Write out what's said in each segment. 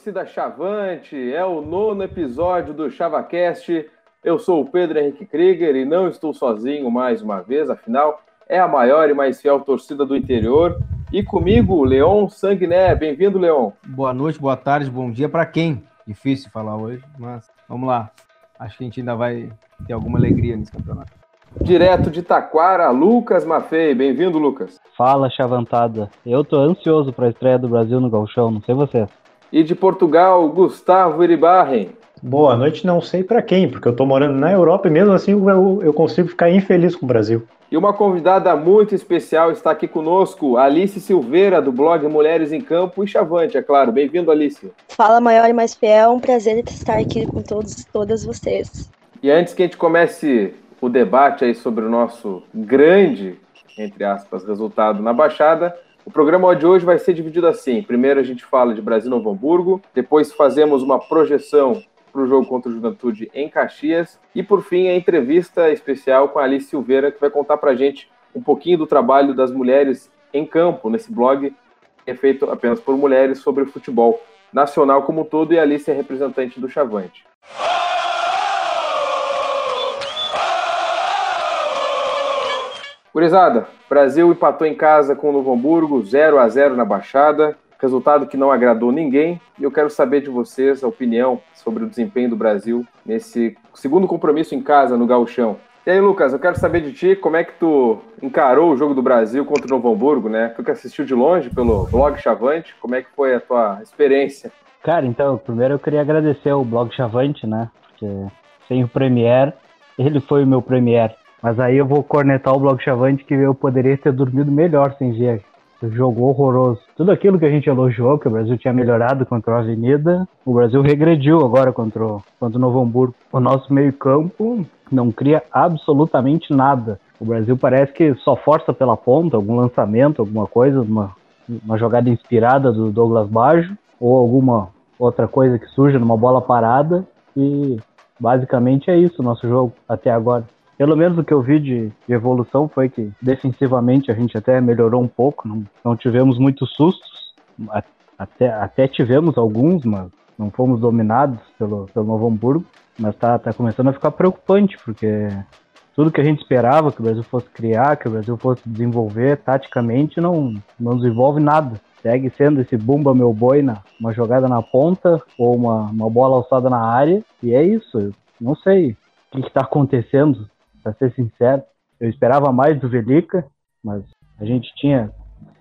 Torcida Chavante, é o nono episódio do ChavaCast. Eu sou o Pedro Henrique Krieger e não estou sozinho mais uma vez, afinal, é a maior e mais fiel torcida do interior. E comigo, Leon Sanguiné. Bem-vindo, Leon. Boa noite, boa tarde, bom dia para quem? Difícil falar hoje, mas vamos lá. Acho que a gente ainda vai ter alguma alegria nesse campeonato. Direto de Taquara, Lucas Maffei. Bem-vindo, Lucas. Fala, chavantada. Eu tô ansioso para a estreia do Brasil no Galchão, não sei vocês. E de Portugal, Gustavo Iribarren. Boa noite, não sei para quem, porque eu tô morando na Europa e mesmo assim eu, eu consigo ficar infeliz com o Brasil. E uma convidada muito especial está aqui conosco, Alice Silveira, do blog Mulheres em Campo e Chavante, é claro. Bem-vindo, Alice. Fala, maior e mais fiel. Um prazer estar aqui com todos todas vocês. E antes que a gente comece o debate aí sobre o nosso grande, entre aspas, resultado na Baixada, o programa de hoje vai ser dividido assim. Primeiro a gente fala de Brasil Novo Hamburgo, depois fazemos uma projeção para o jogo contra o Juventude em Caxias e por fim a entrevista especial com a Alice Silveira que vai contar para a gente um pouquinho do trabalho das mulheres em campo nesse blog que é feito apenas por mulheres sobre futebol nacional como um todo e a Alice é representante do Chavante. Gurizada, Brasil empatou em casa com o Novo Hamburgo, 0 a 0 na Baixada, resultado que não agradou ninguém. E eu quero saber de vocês a opinião sobre o desempenho do Brasil nesse segundo compromisso em casa no Gauchão. E aí, Lucas, eu quero saber de ti como é que tu encarou o jogo do Brasil contra o Novo Hamburgo, né? Tu que assistiu de longe pelo blog Chavante, como é que foi a tua experiência? Cara, então, primeiro eu queria agradecer ao blog Chavante, né? Porque sem o Premier, ele foi o meu Premier. Mas aí eu vou cornetar o Blog Chavante que eu poderia ter dormido melhor sem ver. Jogo horroroso. Tudo aquilo que a gente elogiou, que o Brasil tinha melhorado contra a Avenida, o Brasil regrediu agora contra o, contra o Novo Hamburgo. O nosso meio-campo não cria absolutamente nada. O Brasil parece que só força pela ponta, algum lançamento, alguma coisa, uma, uma jogada inspirada do Douglas Baggio, ou alguma outra coisa que surja numa bola parada. E basicamente é isso o nosso jogo até agora pelo menos o que eu vi de, de, evolução foi que defensivamente a gente até melhorou um pouco, não, não tivemos muitos sustos, até, até tivemos alguns, mas não fomos dominados pelo, pelo Novo Hamburgo, mas tá, tá começando a ficar preocupante, porque tudo que a gente esperava que o Brasil fosse criar, que o Brasil fosse desenvolver taticamente, não, não desenvolve nada. Segue sendo esse bumba meu boi na uma jogada na ponta ou uma, uma bola alçada na área, e é isso. Não sei o que está acontecendo para ser sincero. Eu esperava mais do Velica, mas a gente tinha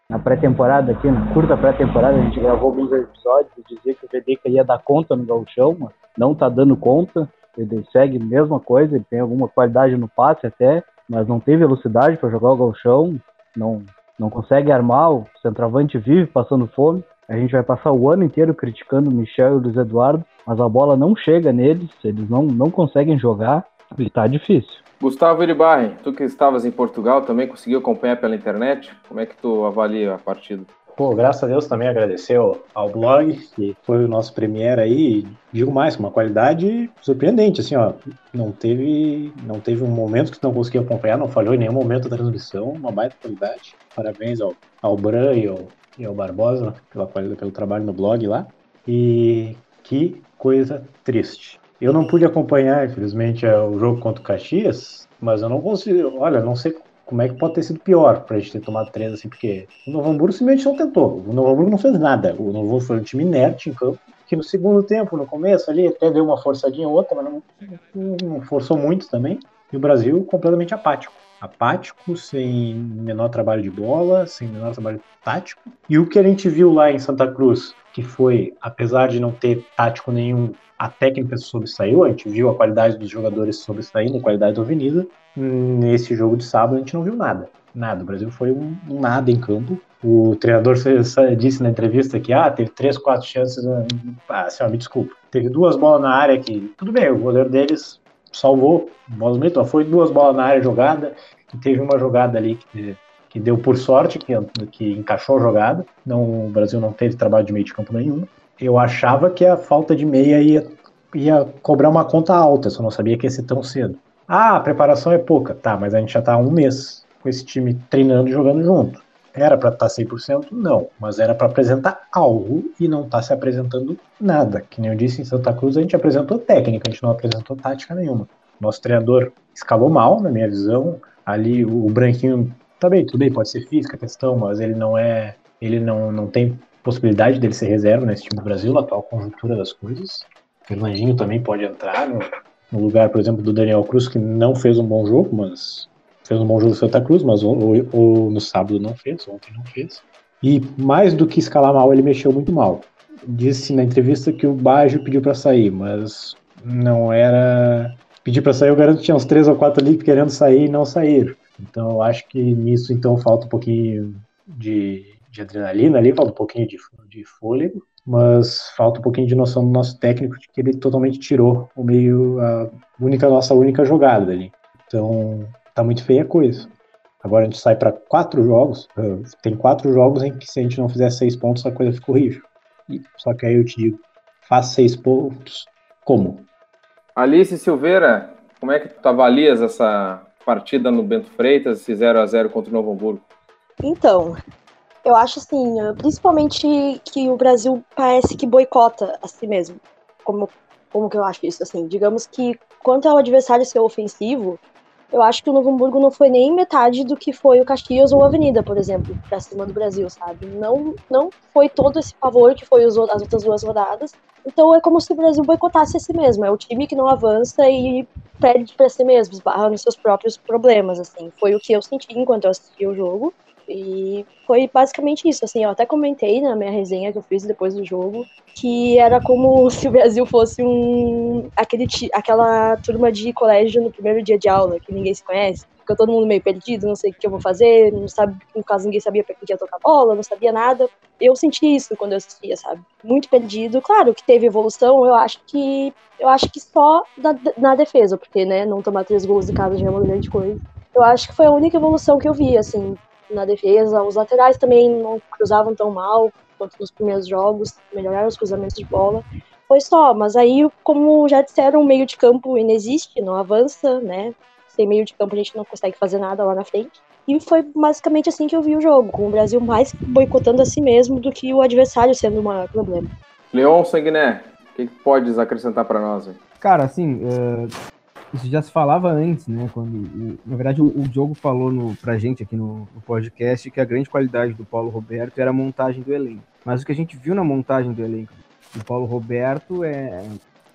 na pré-temporada aqui, na curta pré-temporada, a gente gravou alguns episódios e dizia que o Velica ia dar conta no gauchão, mas não tá dando conta. Ele segue a mesma coisa, ele tem alguma qualidade no passe até, mas não tem velocidade para jogar o gauchão, não, não consegue armar, o centroavante vive passando fome. A gente vai passar o ano inteiro criticando o Michel e o Luiz Eduardo, mas a bola não chega neles, eles não, não conseguem jogar e tá difícil. Gustavo Iribarren, tu que estavas em Portugal também conseguiu acompanhar pela internet? Como é que tu avalia a partida? Pô, graças a Deus também agradeceu ao blog, que foi o nosso premier aí, digo mais, com uma qualidade surpreendente, assim, ó, não teve, não teve um momento que tu não conseguiu acompanhar, não falhou em nenhum momento da transmissão, uma baita qualidade, parabéns ao, ao Bran e ao, e ao Barbosa pela qualidade, pelo trabalho no blog lá, e que coisa triste. Eu não pude acompanhar, infelizmente, é, o jogo contra o Caxias, mas eu não consigo. Olha, não sei como é que pode ter sido pior pra gente ter tomado três, assim, porque o Novo Hamburgo simplesmente não tentou. O Novo Hamburgo não fez nada. O Novo Hamburgo foi um time inerte em campo, que no segundo tempo, no começo ali, até deu uma forçadinha ou outra, mas não, não forçou muito também. E o Brasil completamente apático. Apático, sem menor trabalho de bola, sem menor trabalho tático. E o que a gente viu lá em Santa Cruz, que foi, apesar de não ter tático nenhum, a técnica sobressaiu, a gente viu a qualidade dos jogadores sobressaindo, a qualidade da Avenida. Nesse jogo de sábado a gente não viu nada. Nada. O Brasil foi um, um nada em campo. O treinador disse na entrevista que ah, teve três, quatro chances. Né? Ah, assim, ó, me desculpa. Teve duas bolas na área que. Tudo bem, o goleiro deles salvou. Bolas foi duas bolas na área jogada. E teve uma jogada ali que, que deu por sorte, que, que encaixou a jogada. Não, o Brasil não teve trabalho de meio de campo nenhum eu achava que a falta de meia ia, ia cobrar uma conta alta, só não sabia que ia ser tão cedo. Ah, a preparação é pouca, tá, mas a gente já tá há um mês com esse time treinando e jogando junto. Era para estar 100%? Não, mas era para apresentar algo e não está se apresentando nada. Que nem eu disse em Santa Cruz, a gente apresentou técnica, a gente não apresentou tática nenhuma. Nosso treinador escalou mal, na minha visão. Ali o, o Branquinho, tá bem, tudo bem, pode ser física a questão, mas ele não é. Ele não, não tem possibilidade dele ser reserva nesse time do Brasil, na atual conjuntura das coisas. O Fernandinho também pode entrar no, no lugar, por exemplo, do Daniel Cruz, que não fez um bom jogo, mas fez um bom jogo do Santa Cruz, mas o, o, o, no sábado não fez, ontem não fez. E mais do que escalar mal, ele mexeu muito mal. Disse na entrevista que o Baggio pediu para sair, mas não era. Pedir para sair, eu garanto que tinha uns três ou quatro ali querendo sair e não saíram. Então eu acho que nisso então falta um pouquinho de, de adrenalina ali, falta um pouquinho de, de fôlego, mas falta um pouquinho de noção do nosso técnico de que ele totalmente tirou o meio, a única nossa única jogada ali. Então tá muito feia a coisa. Agora a gente sai para quatro jogos, uh, tem quatro jogos em que se a gente não fizer seis pontos a coisa fica horrível. E, só que aí eu te digo, faz seis pontos, como? Alice Silveira, como é que tu avalias essa partida no Bento Freitas, esse 0 a 0 contra o Novo Hamburgo? Então, eu acho assim, principalmente que o Brasil parece que boicota a si mesmo. Como, como que eu acho isso? Assim, digamos que quanto ao adversário ser ofensivo, eu acho que o Novo Hamburgo não foi nem metade do que foi o Caxias ou a Avenida, por exemplo, pra cima do Brasil, sabe? Não, não foi todo esse favor que foi as outras duas rodadas. Então é como se o Brasil boicotasse a si mesmo. É o time que não avança e perde para si mesmo, esbarra nos seus próprios problemas, assim. Foi o que eu senti enquanto eu assisti o jogo. E foi basicamente isso, assim, eu até comentei na minha resenha que eu fiz depois do jogo, que era como se o Brasil fosse um aquele aquela turma de colégio no primeiro dia de aula, que ninguém se conhece, fica todo mundo meio perdido, não sei o que eu vou fazer, não sabe, no caso ninguém sabia para que ia tocar bola, não sabia nada. Eu senti isso quando eu assistia, sabe? Muito perdido. Claro que teve evolução, eu acho que eu acho que só na, na defesa, porque né, não tomar três gols de casa já é uma grande coisa. Eu acho que foi a única evolução que eu vi, assim, na defesa. Os laterais também não cruzavam tão mal quanto nos primeiros jogos, melhoraram os cruzamentos de bola. Foi só, mas aí, como já disseram, o meio de campo inexiste, não avança, né? Sem meio de campo a gente não consegue fazer nada lá na frente. E foi basicamente assim que eu vi o jogo, com o Brasil mais boicotando a si mesmo do que o adversário sendo um problema. Leon Sanguiné, o que, que podes acrescentar para nós? Cara, assim, uh, isso já se falava antes, né? Quando, na verdade, o, Diogo falou no, pra gente aqui no, no, podcast que a grande qualidade do Paulo Roberto era a montagem do elenco. Mas o que a gente viu na montagem do elenco do Paulo Roberto é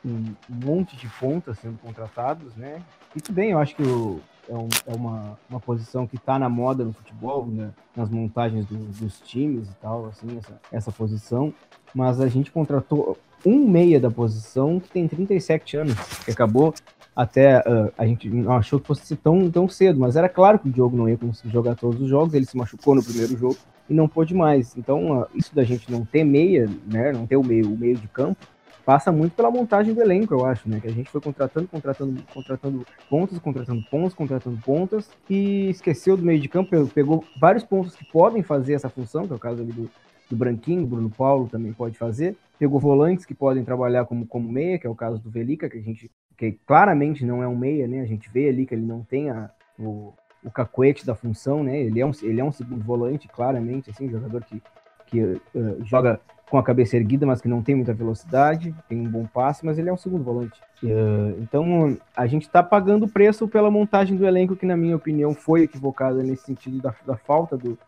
um monte de pontas sendo contratados, né? E tudo bem, eu acho que o, é, um, é, uma, uma posição que está na moda no futebol, né? nas montagens do, dos times e tal, assim, essa, essa posição. Mas a gente contratou um meia da posição que tem 37 anos, que acabou até uh, a gente não achou que fosse tão, tão cedo, mas era claro que o Diogo não ia conseguir jogar todos os jogos, ele se machucou no primeiro jogo e não pôde mais. Então, uh, isso da gente não ter meia, né, não ter o meio, o meio de campo, passa muito pela montagem do elenco, eu acho, né, que a gente foi contratando, contratando, contratando pontas, contratando pontas, contratando pontas e esqueceu do meio de campo, pegou vários pontos que podem fazer essa função, que é o caso ali do, do Branquinho, Bruno Paulo também pode fazer. Pegou volantes que podem trabalhar como, como meia, que é o caso do Velica, que a gente que claramente não é um meia, né? A gente vê ali que ele não tem a, o, o cacuete da função, né? Ele é um, ele é um segundo volante, claramente, assim, jogador que, que uh, joga com a cabeça erguida, mas que não tem muita velocidade, tem um bom passe, mas ele é um segundo volante. Uh, então, a gente está pagando o preço pela montagem do elenco, que, na minha opinião, foi equivocada nesse sentido da, da falta do,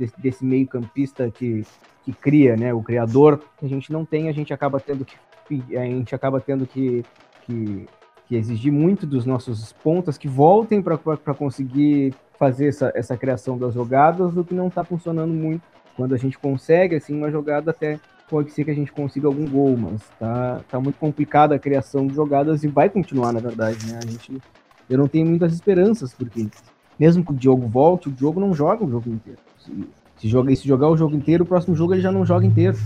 desse, desse meio campista que, que cria, né? O criador que a gente não tem, a gente acaba tendo que a gente acaba tendo que que, que exigir muito dos nossos pontas que voltem para conseguir fazer essa, essa criação das jogadas, o que não está funcionando muito. Quando a gente consegue, assim, uma jogada até pode ser que a gente consiga algum gol, mas tá, tá muito complicada a criação de jogadas e vai continuar, na verdade, né? A gente, eu não tenho muitas esperanças, porque mesmo que o Diogo volte, o Diogo não joga o jogo inteiro. Se, joga, se jogar o jogo inteiro, o próximo jogo ele já não joga inteiro.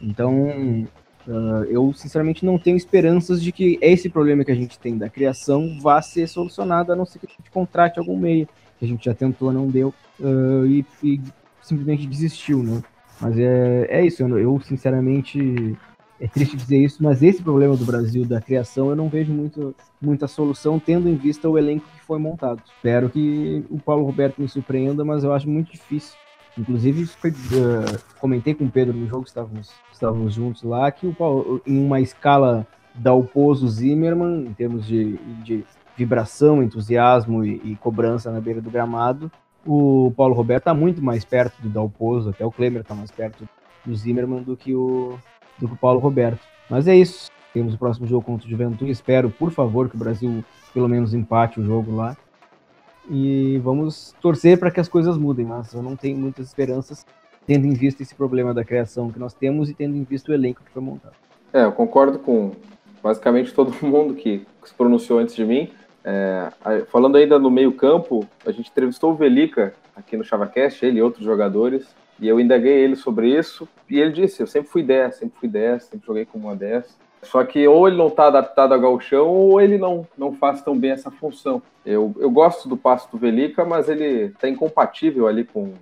Então, Uh, eu, sinceramente, não tenho esperanças de que esse problema que a gente tem da criação vá ser solucionado, a não ser que a gente contrate algum meio, que a gente já tentou, não deu, uh, e, e, simplesmente desistiu, né? Mas é, é isso, eu, eu, sinceramente, é triste dizer isso, mas esse problema do Brasil, da criação, eu não vejo muito, muita solução, tendo em vista o elenco que foi montado. Espero que o Paulo Roberto me surpreenda, mas eu acho muito difícil Inclusive, foi, uh, comentei com o Pedro no jogo, estávamos, estávamos juntos lá, que o em uma escala da Oposo Zimmermann, em termos de, de vibração, entusiasmo e, e, cobrança na beira do gramado, o Paulo Roberto está muito mais perto do Dalpozo, até o Klemer está mais perto do Zimmermann do que o, do que o Paulo Roberto. Mas é isso. Temos o próximo jogo contra o Juventude. Espero, por favor, que o Brasil pelo menos empate o jogo lá. E vamos torcer para que as coisas mudem, mas eu não tenho muitas esperanças, tendo em vista esse problema da criação que nós temos e tendo em vista o elenco que foi montado. É, eu concordo com basicamente todo mundo que, se pronunciou antes de mim. É, falando ainda no meio-campo, a gente entrevistou o Velica aqui no ChavaCast, ele e outros jogadores, e eu indaguei ele sobre isso, e ele disse: Eu sempre fui 10, sempre fui 10, sempre joguei como uma 10. Só que ou ele não está adaptado a galchão ou ele não, não faz tão bem essa função. Eu, eu gosto do passo do Velica, mas ele está incompatível ali com,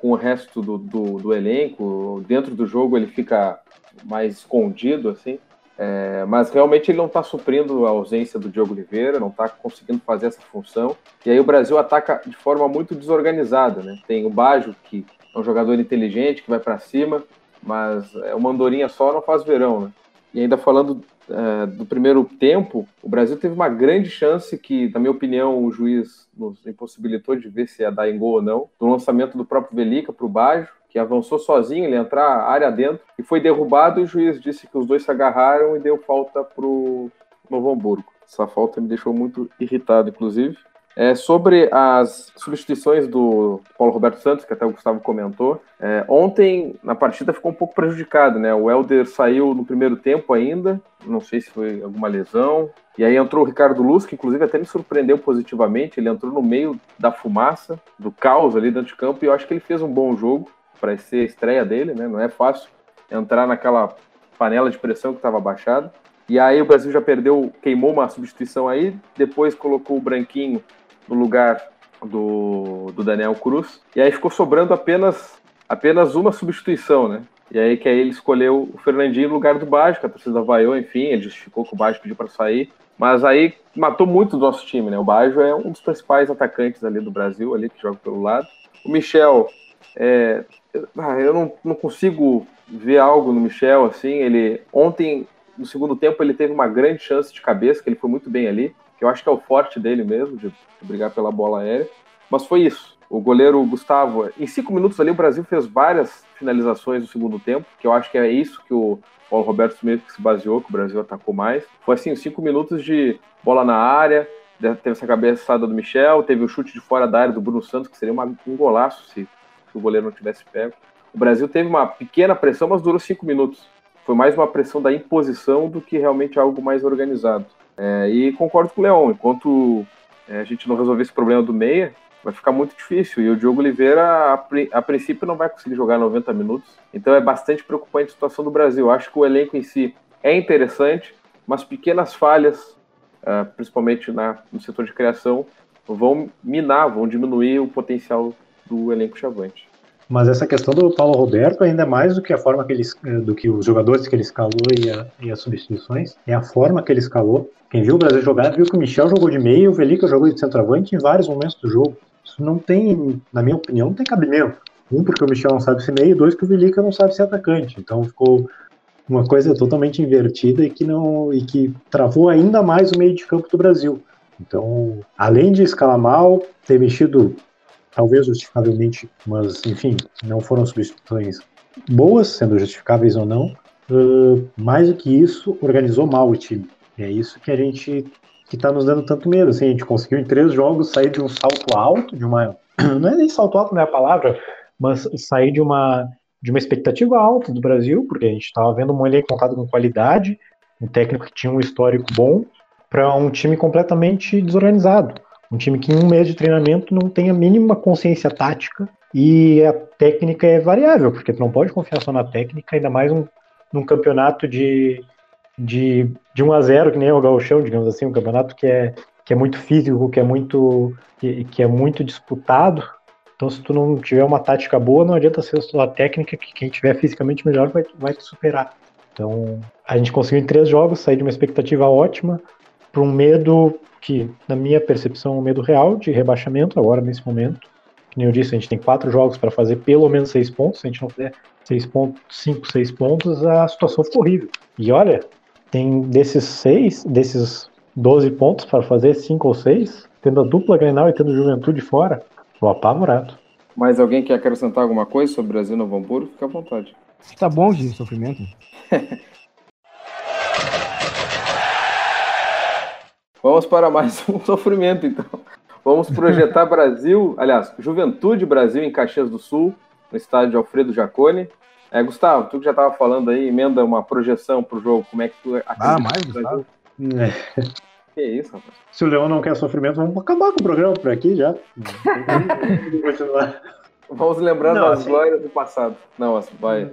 com o resto do, do, do, elenco. Dentro do jogo ele fica mais escondido, assim. É, mas realmente ele não está suprindo a ausência do Diogo Oliveira, não está conseguindo fazer essa função. E aí o Brasil ataca de forma muito desorganizada, né? Tem o Bajo, que é um jogador inteligente, que vai para cima, mas é uma andorinha só não faz verão, né? E ainda falando uh, do primeiro tempo, o Brasil teve uma grande chance que, na minha opinião, o juiz nos impossibilitou de ver se ia dar em gol ou não, do lançamento do próprio Velica para o Bajo, que avançou sozinho, ele entrar área dentro, e foi derrubado, e o juiz disse que os dois se agarraram e deu falta para o Novo Hamburgo. Essa falta me deixou muito irritado, inclusive. É, sobre as substituições do Paulo Roberto Santos, que até o Gustavo comentou, é, ontem na partida ficou um pouco prejudicado, né? O Helder saiu no primeiro tempo ainda, não sei se foi alguma lesão, e aí entrou o Ricardo Luz, que inclusive até me surpreendeu positivamente, ele entrou no meio da fumaça, do caos ali dentro de campo, e eu acho que ele fez um bom jogo para ser a estreia dele, né? Não é fácil entrar naquela panela de pressão que estava baixada. E aí o Brasil já perdeu, queimou uma substituição aí, depois colocou o Branquinho no lugar do, do Daniel Cruz. E aí ficou sobrando apenas, apenas uma substituição, né? E aí que aí ele escolheu o Fernandinho no lugar do que a torcida vaiou, enfim, ele justificou que o Baixo pediu para sair. Mas aí matou muito o nosso time, né? O Baixo é um dos principais atacantes ali do Brasil, ali que joga pelo lado. O Michel, é, ah, eu não, não consigo ver algo no Michel, assim, ele ontem, no segundo tempo, ele teve uma grande chance de cabeça, que ele foi muito bem ali que eu acho que é o forte dele mesmo, de, brigar pela bola aérea. Mas foi isso. O goleiro Gustavo, em cinco minutos ali, o Brasil fez várias finalizações no segundo tempo, que eu acho que é isso que o Paulo Roberto Smith se baseou, que o Brasil atacou mais. Foi assim, cinco minutos de bola na área, teve essa cabeçada do Michel, teve o chute de fora da área do Bruno Santos, que seria uma, um golaço se, se o goleiro não tivesse pego. O Brasil teve uma pequena pressão, mas durou cinco minutos. Foi mais uma pressão da imposição do que realmente algo mais organizado. É, e concordo com o Leão, enquanto é, a gente não resolver esse problema do meia, vai ficar muito difícil. E o Diogo Oliveira, a, a, princípio, não vai conseguir jogar 90 minutos. Então é bastante preocupante a situação do Brasil. Acho que o elenco em si é interessante, mas pequenas falhas, uh, principalmente na, no setor de criação, vão minar, vão diminuir o potencial do elenco chavante. Mas essa questão do Paulo Roberto, ainda mais do que a forma que ele, eh, do que os jogadores que ele escalou e, a, e as substituições, é a forma que ele escalou. Quem viu o Brasil jogar viu que o Michel jogou de meio o Velica jogou de centroavante em vários momentos do jogo. Isso não tem, na minha opinião, não tem cabimento. Um, porque o Michel não sabe ser meio, dois, que o Velica não sabe ser atacante. Então ficou uma coisa totalmente invertida e que não e que travou ainda mais o meio de campo do Brasil. Então, além de escalar mal, ter mexido talvez justificavelmente, mas enfim, não foram substituições boas, sendo justificáveis ou não. Uh, mais do que isso, organizou mal o time. É isso que a gente que está nos dando tanto medo. Assim, a gente conseguiu em três jogos sair de um salto alto, de uma não é nem salto alto, não é a palavra, mas sair de uma de uma expectativa alta do Brasil, porque a gente estava vendo um elenco contado com qualidade, um técnico que tinha um histórico bom, para um time completamente desorganizado. Um time que em um mês de treinamento não tem a mínima consciência tática e a técnica é variável, porque tu não pode confiar só na técnica, ainda mais um, num campeonato de, de, de 1 a 0 que nem o Gauchão, digamos assim, um campeonato que é, que é muito físico, que é muito, que, que é muito disputado. Então, se tu não tiver uma tática boa, não adianta ser só a técnica, que quem tiver fisicamente melhor vai, vai te superar. Então, a gente conseguiu em três jogos sair de uma expectativa ótima para um medo que, na minha percepção, é um medo real de rebaixamento agora, nesse momento, como eu disse, a gente tem quatro jogos para fazer pelo menos seis pontos. Se a gente não fizer seis pontos, cinco, seis pontos, a situação ficou horrível. E olha, tem desses seis, desses 12 pontos para fazer cinco ou seis, tendo a dupla Grenal e tendo Juventude fora, tô apavorado. Mais alguém quer acrescentar alguma coisa sobre o Brasil Novo Hamburgo? Fica à vontade. Tá bom de sofrimento? Vamos para mais um sofrimento, então. Vamos projetar Brasil, aliás, Juventude Brasil em Caxias do Sul, no estádio Alfredo Jacone. É, Gustavo, tu que já estava falando aí, emenda uma projeção para o jogo, como é que tu Ah, mais, Gustavo? É. Que isso, rapaz? Se o Leão não quer sofrimento, vamos acabar com o programa por aqui já. Vamos lembrando Não, as assim- glórias do passado. Não, as- vai.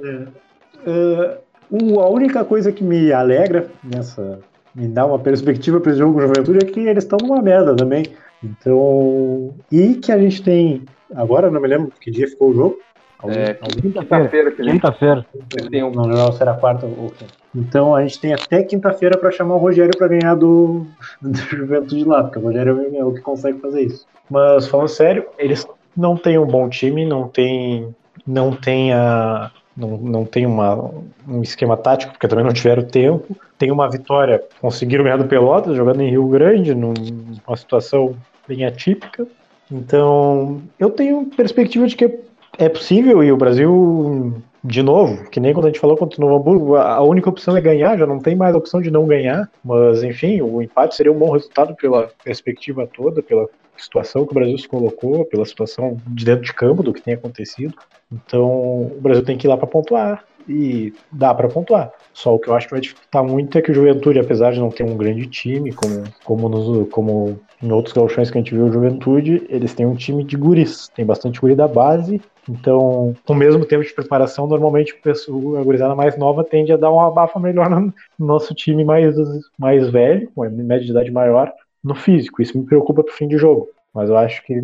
É, o- a única coisa que me alegra nessa. Me dá uma perspectiva para esse jogo com Juventude é que eles estão numa merda também. Então. E que a gente tem. Agora não me lembro que dia ficou o jogo. Algum- É, Quinta-feira Quinta-feira. tem um. Não lembro se era quarta ou quinta. Então a gente tem até quinta-feira para chamar o Rogério para ganhar do, do Juventude lá, porque o Rogério é o que consegue fazer isso. Mas falando sério, eles não têm um bom time, não tem, não tem a, não, não tem uma, um esquema tático, porque também não tiveram tempo. Tem uma vitória, conseguiram ganhar do Pelotas, jogando em Rio Grande, num- numa situação bem atípica. Então, eu tenho perspectiva de que é possível e o Brasil, de novo, que nem quando a gente falou contra o Novo Hamburgo, a a única opção é ganhar, já não tem mais opção de não ganhar. Mas, enfim, o empate seria um bom resultado pela perspectiva toda, pela situação que o Brasil se colocou, pela situação de dentro de campo do que tem acontecido. Então, o Brasil tem que ir lá para pontuar e dá para pontuar. Só o que eu acho que vai dificultar muito é que o Juventude, apesar de não ter um grande time, como, como, nos, como em outros gauchões que a gente viu o Juventude, eles têm um time de guris, tem bastante guri da base, então, com o mesmo tempo de preparação, normalmente o a gurizada mais nova tende a dar uma abafa melhor no nosso time mais, mais velho, com média de idade maior, no físico. Isso me preocupa pro fim de jogo. Mas eu acho que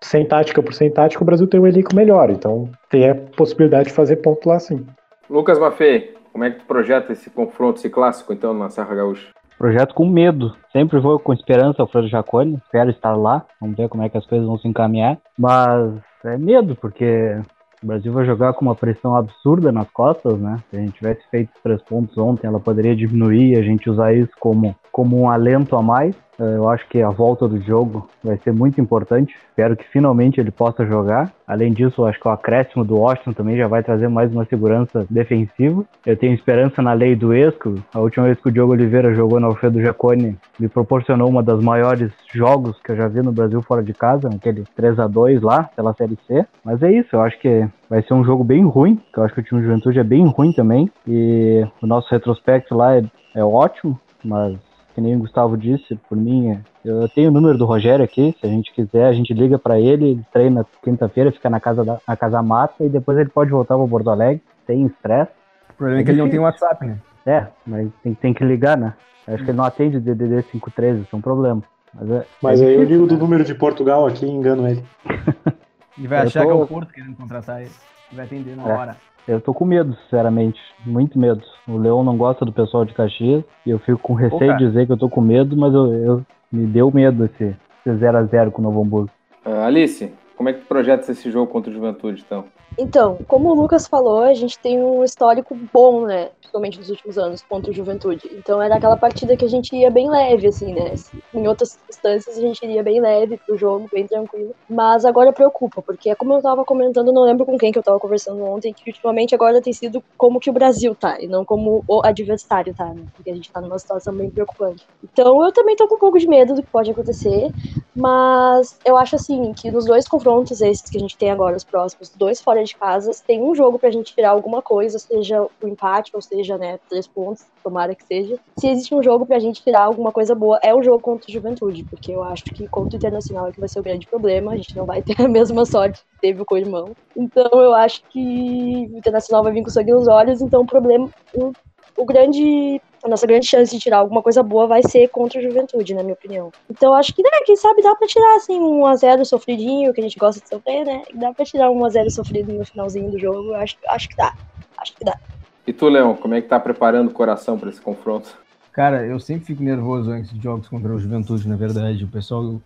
sem tática por sem tática, o Brasil tem um elenco melhor. Então tem a possibilidade de fazer ponto lá sim. Lucas Maffei, como é que tu projeta esse confronto, esse clássico, então, na Serra Gaúcha? Projeto com medo. Sempre vou com esperança, Alfredo Jacone. Espero estar lá. Vamos ver como é que as coisas vão se encaminhar. Mas é medo, porque o Brasil vai jogar com uma pressão absurda nas costas, né? Se a gente tivesse feito três pontos ontem, ela poderia diminuir e a gente usar isso como, como um alento a mais. Eh, Eu acho que a volta do jogo vai ser muito importante. Espero que finalmente ele possa jogar. Além disso, acho que o acréscimo do Washington também já vai trazer mais uma segurança defensiva. Eu tenho esperança na lei do Esco. A última vez que o Diogo Oliveira jogou no Alfredo Jacone me proporcionou uma das maiores jogos que eu já vi no Brasil fora de casa, aquele 3 a 2 lá pela Série C. Mas é isso, eu acho que vai ser um jogo bem ruim, que eu acho que o time de Juventude é bem ruim também. E o nosso retrospecto lá é, é ótimo, mas que nem o Gustavo disse, por mim, é- eu tenho o número do Rogério aqui, se a gente quiser, a gente liga pra ele, ele treina quinta-feira, fica na casa, da, na casa mata e depois ele pode voltar pra Porto Alegre, sem estresse. O problema é que ele não tem WhatsApp, né? É, mas tem, tem que ligar, né? Acho que ele não atende o DDD 513, isso é um problema. Mas, é, Mas é aí eu difícil, digo do né? número de Portugal aqui e engano ele. Ele vai Eu achar tô- que é o Porto querendo contratar ele. Ele vai atender na É. hora. Eu tô com medo, sinceramente. Muito medo. O Leão não gosta do pessoal de Caxias e eu fico com receio cara. de dizer que eu tô com medo, mas eu, eu- me deu medo esse, esse 0x0 com o Novo Hamburgo. Ah, Alice, como é que tu projeta esse jogo contra o Juventude, então? Então, como o Lucas falou, a gente tem um histórico bom, né? Principalmente nos últimos anos, contra o Juventude. Então era aquela partida que a gente ia bem leve, assim, né? Em outras instâncias a gente iria bem leve pro jogo, bem tranquilo. Mas agora preocupa, porque é como eu tava comentando, não lembro com quem que eu tava conversando ontem, que ultimamente agora tem sido como que o Brasil tá, e não como o adversário tá, né? Porque a gente tá numa situação bem preocupante. Então eu também tô com um pouco de medo do que pode acontecer, mas eu acho assim que nos dois confrontos esses que a gente tem agora, os próximos, dois fora de casa, tem um jogo pra gente tirar alguma coisa, seja o empate, ou seja, né, três pontos, tomara que seja. Se existe um jogo pra gente tirar alguma coisa boa, é o jogo contra o Juventude, porque eu acho que contra o Internacional é que vai ser o grande problema, a gente não vai ter a mesma sorte que teve com o irmão. Então eu acho que o Internacional vai vir com sangue nos olhos, então o problema, o, o grande a nossa grande chance de tirar alguma coisa boa vai ser contra o Juventude, na minha opinião. Então acho que, né, quem sabe dá pra tirar, assim, um 1x0 sofridinho, que a gente gosta de sofrer, né? Dá pra tirar um 1x0 sofrido no finalzinho do jogo, acho, acho que dá. Acho que dá. E tu, Leão, como é que tá preparando o coração para esse confronto? Cara, eu sempre fico nervoso antes de jogos contra o Juventude, na verdade. O pessoal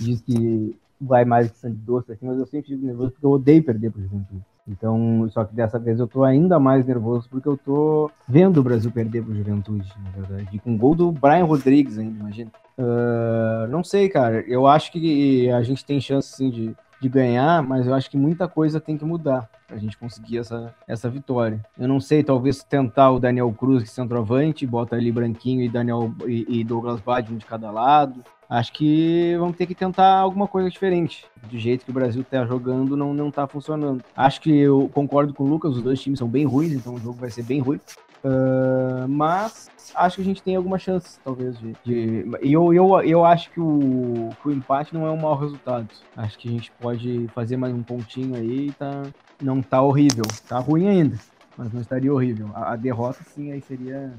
diz que vai mais de sangue doce, assim, mas eu sempre fico nervoso porque eu odeio perder pro Juventude. Então, só que dessa vez eu tô ainda mais nervoso porque eu tô vendo o Brasil perder pro Juventude, na verdade. E com gol do Brian Rodrigues ainda, imagina. Uh, não sei, cara. Eu acho que a gente tem chance, sim, de, de ganhar, mas eu acho que muita coisa tem que mudar pra gente conseguir essa, essa vitória. Eu não sei, talvez tentar o Daniel Cruz, que centroavante, bota ali Branquinho e Daniel e, e Douglas Bad, de cada lado acho que vamos ter que tentar alguma coisa diferente. Do jeito que o Brasil está jogando, não, não tá funcionando. Acho que eu concordo com o Lucas, os dois times são bem ruins, então o jogo vai ser bem ruim. Uh, mas acho que a gente tem alguma chance, talvez, de. de... Eu, eu, eu acho que o, que o empate não é um mau resultado. Acho que a gente pode fazer mais um pontinho aí tá, não tá horrível. Tá ruim ainda, mas não estaria horrível. A, a derrota, sim, aí seria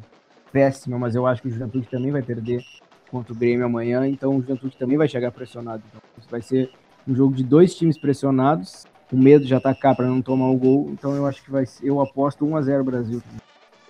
péssima, mas eu acho que o Juventude também vai perder contra o Grêmio amanhã, então o Juventude também vai chegar pressionado. Então, vai ser um jogo de dois times pressionados, o medo de atacar para não tomar o gol, então eu acho que vai ser, eu aposto 1 a 0 Brasil.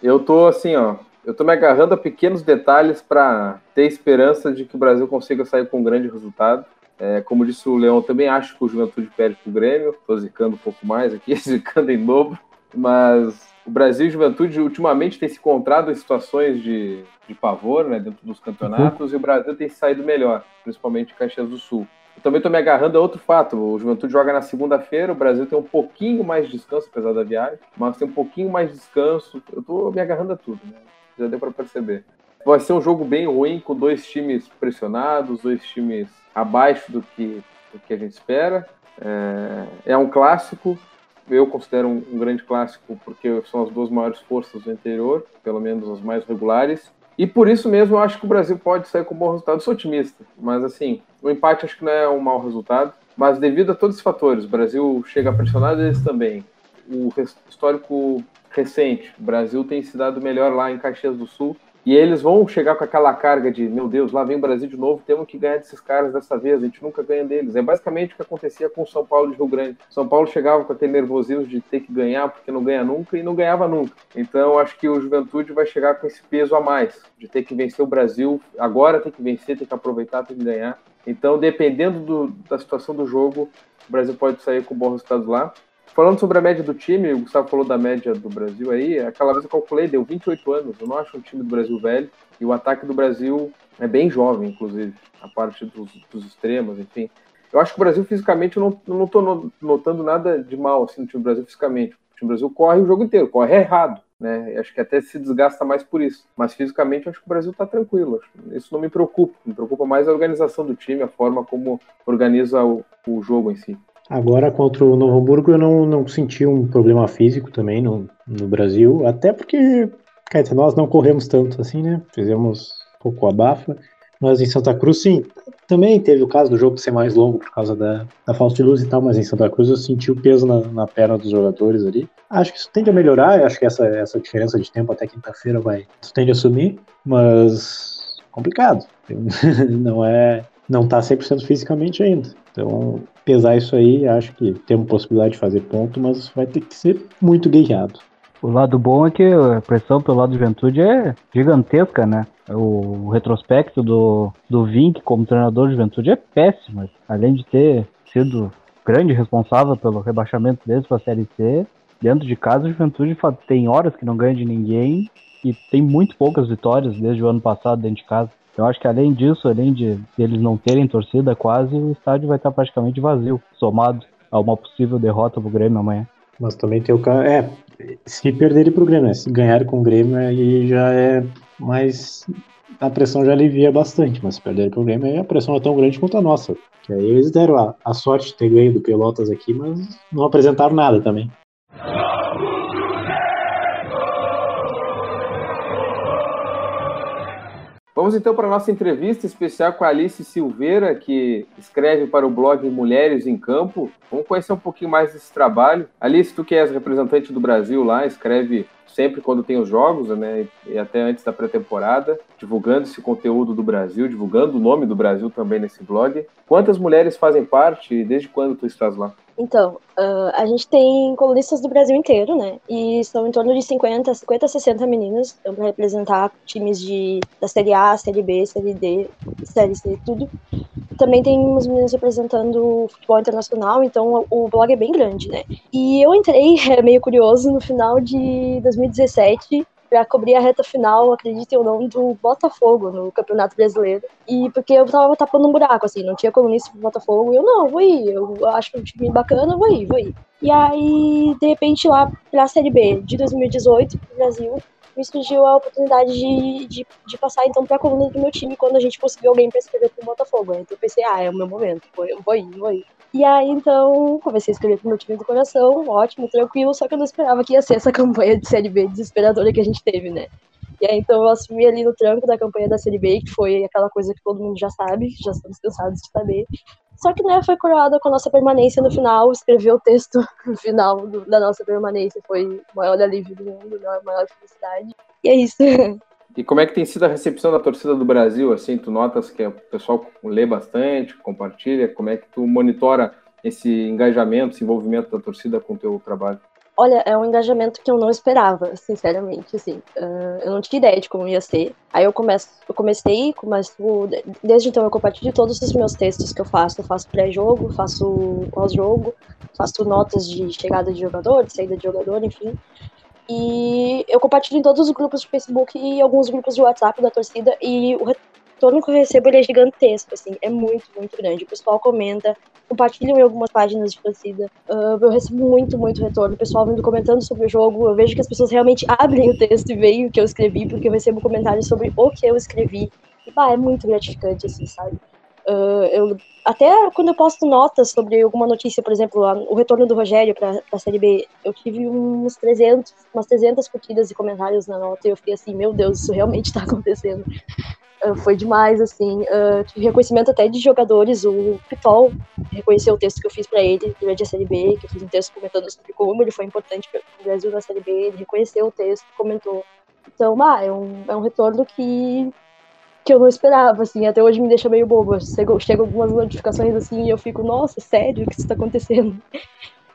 Eu tô assim, ó, eu tô me agarrando a pequenos detalhes para ter esperança de que o Brasil consiga sair com um grande resultado. É, como disse o Leão, também acho que o Juventude perde pro Grêmio, tô zicando um pouco mais aqui, zicando em dobro, mas o Brasil e Juventude ultimamente tem se encontrado em situações de, de pavor né, dentro dos campeonatos uhum. e o Brasil tem saído melhor, principalmente em Caxias do Sul. Também estou me agarrando a outro fato. O Juventude joga na segunda-feira, o Brasil tem um pouquinho mais de descanso, apesar da viagem, mas tem um pouquinho mais de descanso. Eu estou me agarrando a tudo, né? Já deu para perceber. Vai ser um jogo bem ruim, com dois times pressionados, dois times abaixo do que, do que a gente espera. É, é um clássico, eu considero um, um, grande clássico porque são as duas maiores forças do interior, pelo menos as mais regulares. E por isso mesmo eu acho que o Brasil pode sair com um bom resultado. Eu sou otimista, mas assim, o empate acho que não é um mau resultado. Mas devido a todos os fatores, o Brasil chega pressionado, eles também. O histórico recente, o Brasil tem se dado melhor lá em Caxias do Sul e eles vão chegar com aquela carga de, meu Deus, lá vem o Brasil de novo, temos que ganhar desses caras dessa vez, a gente nunca ganha deles. É basicamente o que acontecia com o São Paulo de Rio Grande. São Paulo chegava com aquele nervosismo de ter que ganhar porque não ganha nunca e não ganhava nunca. Então acho que o Juventude vai chegar com esse peso a mais, de ter que vencer o Brasil, agora tem que vencer, tem que aproveitar, tem que ganhar. Então, dependendo do, da situação do jogo, o Brasil pode sair com bons resultados lá. Falando sobre a média do time, o Gustavo falou da média do Brasil aí, aquela vez eu calculei, deu 28 anos. Eu não acho um time do Brasil velho. E o ataque do Brasil é bem jovem, inclusive, a parte dos, dos extremos, enfim. Eu acho que o Brasil fisicamente, eu não estou notando nada de mal assim, no time do Brasil fisicamente. O time do Brasil corre o jogo inteiro, corre errado. Né? Acho que até se desgasta mais por isso. Mas fisicamente eu acho que o Brasil está tranquilo. Isso não me preocupa. Me preocupa mais a organização do time, a forma como organiza o, o jogo em si. Agora, contra o Novo Hamburgo, eu não, não senti um problema físico também no, no Brasil, até porque, nós não corremos tanto assim, né? Fizemos pouco abafa. Mas em Santa Cruz, sim. Também teve o caso do jogo ser mais longo por causa da, da falta de luz e tal, mas em Santa Cruz eu senti o peso na, na perna dos jogadores ali. Acho que isso tende a melhorar, acho que essa, essa diferença de tempo até quinta-feira vai tende a sumir, mas complicado. não é. Não tá 100% fisicamente ainda. Então, pesar isso aí, acho que temos possibilidade de fazer ponto, mas vai ter que ser muito guerreado. O lado bom é que a pressão pelo lado de juventude é gigantesca, né? O retrospecto do, do Vink como treinador de juventude é péssimo. Além de ter sido grande responsável pelo rebaixamento deles para a Série C, dentro de casa a juventude tem horas que não ganha de ninguém e tem muito poucas vitórias desde o ano passado dentro de casa. Eu acho que além disso, além de eles não terem torcida quase, o estádio vai estar praticamente vazio, somado a uma possível derrota pro Grêmio amanhã. Mas também tem o cara. É, se perderem pro Grêmio, né? se ganhar com o Grêmio, aí já é mais. A pressão já alivia bastante, mas se perderem pro Grêmio, aí a pressão é tão grande quanto a nossa. Que aí eles deram a, a sorte de ter ganho do Pelotas aqui, mas não apresentaram nada também. Vamos então para a nossa entrevista especial com a Alice Silveira, que escreve para o blog Mulheres em Campo. Vamos conhecer um pouquinho mais desse trabalho. Alice, tu que és representante do Brasil lá, escreve sempre quando tem os jogos, né? E até antes da pré-temporada, divulgando esse conteúdo do Brasil, divulgando o nome do Brasil também nesse blog. Quantas mulheres fazem parte e desde quando tu estás lá? Então, uh, a gente tem colunistas do Brasil inteiro, né? E são em torno de 50, 50, 60 meninas então, para representar times de, da Série A, Série B, Série D, Série C, tudo. Também tem uns meninos representando o futebol internacional, então o blog é bem grande, né? E eu entrei, é meio curioso, no final de 2017 para cobrir a reta final, acreditem ou não, do Botafogo no Campeonato Brasileiro. E porque eu tava tapando um buraco, assim, não tinha colunista pro Botafogo, e eu, não, vou ir, eu acho um time bacana, vou ir, vou ir. E aí, de repente, lá pra Série B de 2018, pro Brasil, me surgiu a oportunidade de, de, de passar então para a coluna do meu time quando a gente conseguiu alguém para escrever para o Botafogo. Então eu pensei, ah, é o meu momento, eu vou ir, vou ir. E aí então comecei a escrever para o meu time do coração, ótimo, tranquilo, só que eu não esperava que ia ser essa campanha de Série B desesperadora que a gente teve, né? E aí então eu assumi ali no tranco da campanha da Série B, que foi aquela coisa que todo mundo já sabe, já estamos cansados de saber. Só que, né, foi coroada com a nossa permanência no final, escrever o texto final do, da nossa permanência foi o maior alívio do mundo, a maior felicidade. E é isso. E como é que tem sido a recepção da torcida do Brasil? Assim, tu notas que o pessoal lê bastante, compartilha? Como é que tu monitora esse engajamento, esse envolvimento da torcida com o teu trabalho? Olha, é um engajamento que eu não esperava, sinceramente, assim. Uh, eu não tinha ideia de como ia ser. Aí eu, começo, eu comecei, começo, desde então eu compartilho todos os meus textos que eu faço. Eu faço pré-jogo, faço pós-jogo, faço notas de chegada de jogador, de saída de jogador, enfim. E eu compartilho em todos os grupos de Facebook e alguns grupos de WhatsApp da torcida. E o retorno que eu recebo é gigantesco, assim, é muito, muito grande. O pessoal comenta, compartilham em algumas páginas de torcida. Uh, eu recebo muito, muito retorno. O pessoal vindo comentando sobre o jogo. Eu vejo que as pessoas realmente abrem o texto e veem o que eu escrevi, porque eu recebo comentários sobre o que eu escrevi. E, pá, é muito gratificante, assim, sabe? Uh, eu, até quando eu posto notas sobre alguma notícia, por exemplo, o retorno do Rogério para a Série B, eu tive uns 300, umas 300 curtidas e comentários na nota e eu fiquei assim, meu Deus, isso realmente está acontecendo. Uh, foi demais, assim. Uh, tive reconhecimento até de jogadores. O Pitol reconheceu o texto que eu fiz para ele durante a Série B, que eu fiz um texto comentando sobre como ele foi importante para o Brasil na Série B. Ele reconheceu o texto, comentou. Então, ah, é um, é um retorno que, que eu não esperava, assim. Até hoje me deixa meio bobo. Chegam chego algumas notificações assim e eu fico, nossa, sério que isso está acontecendo?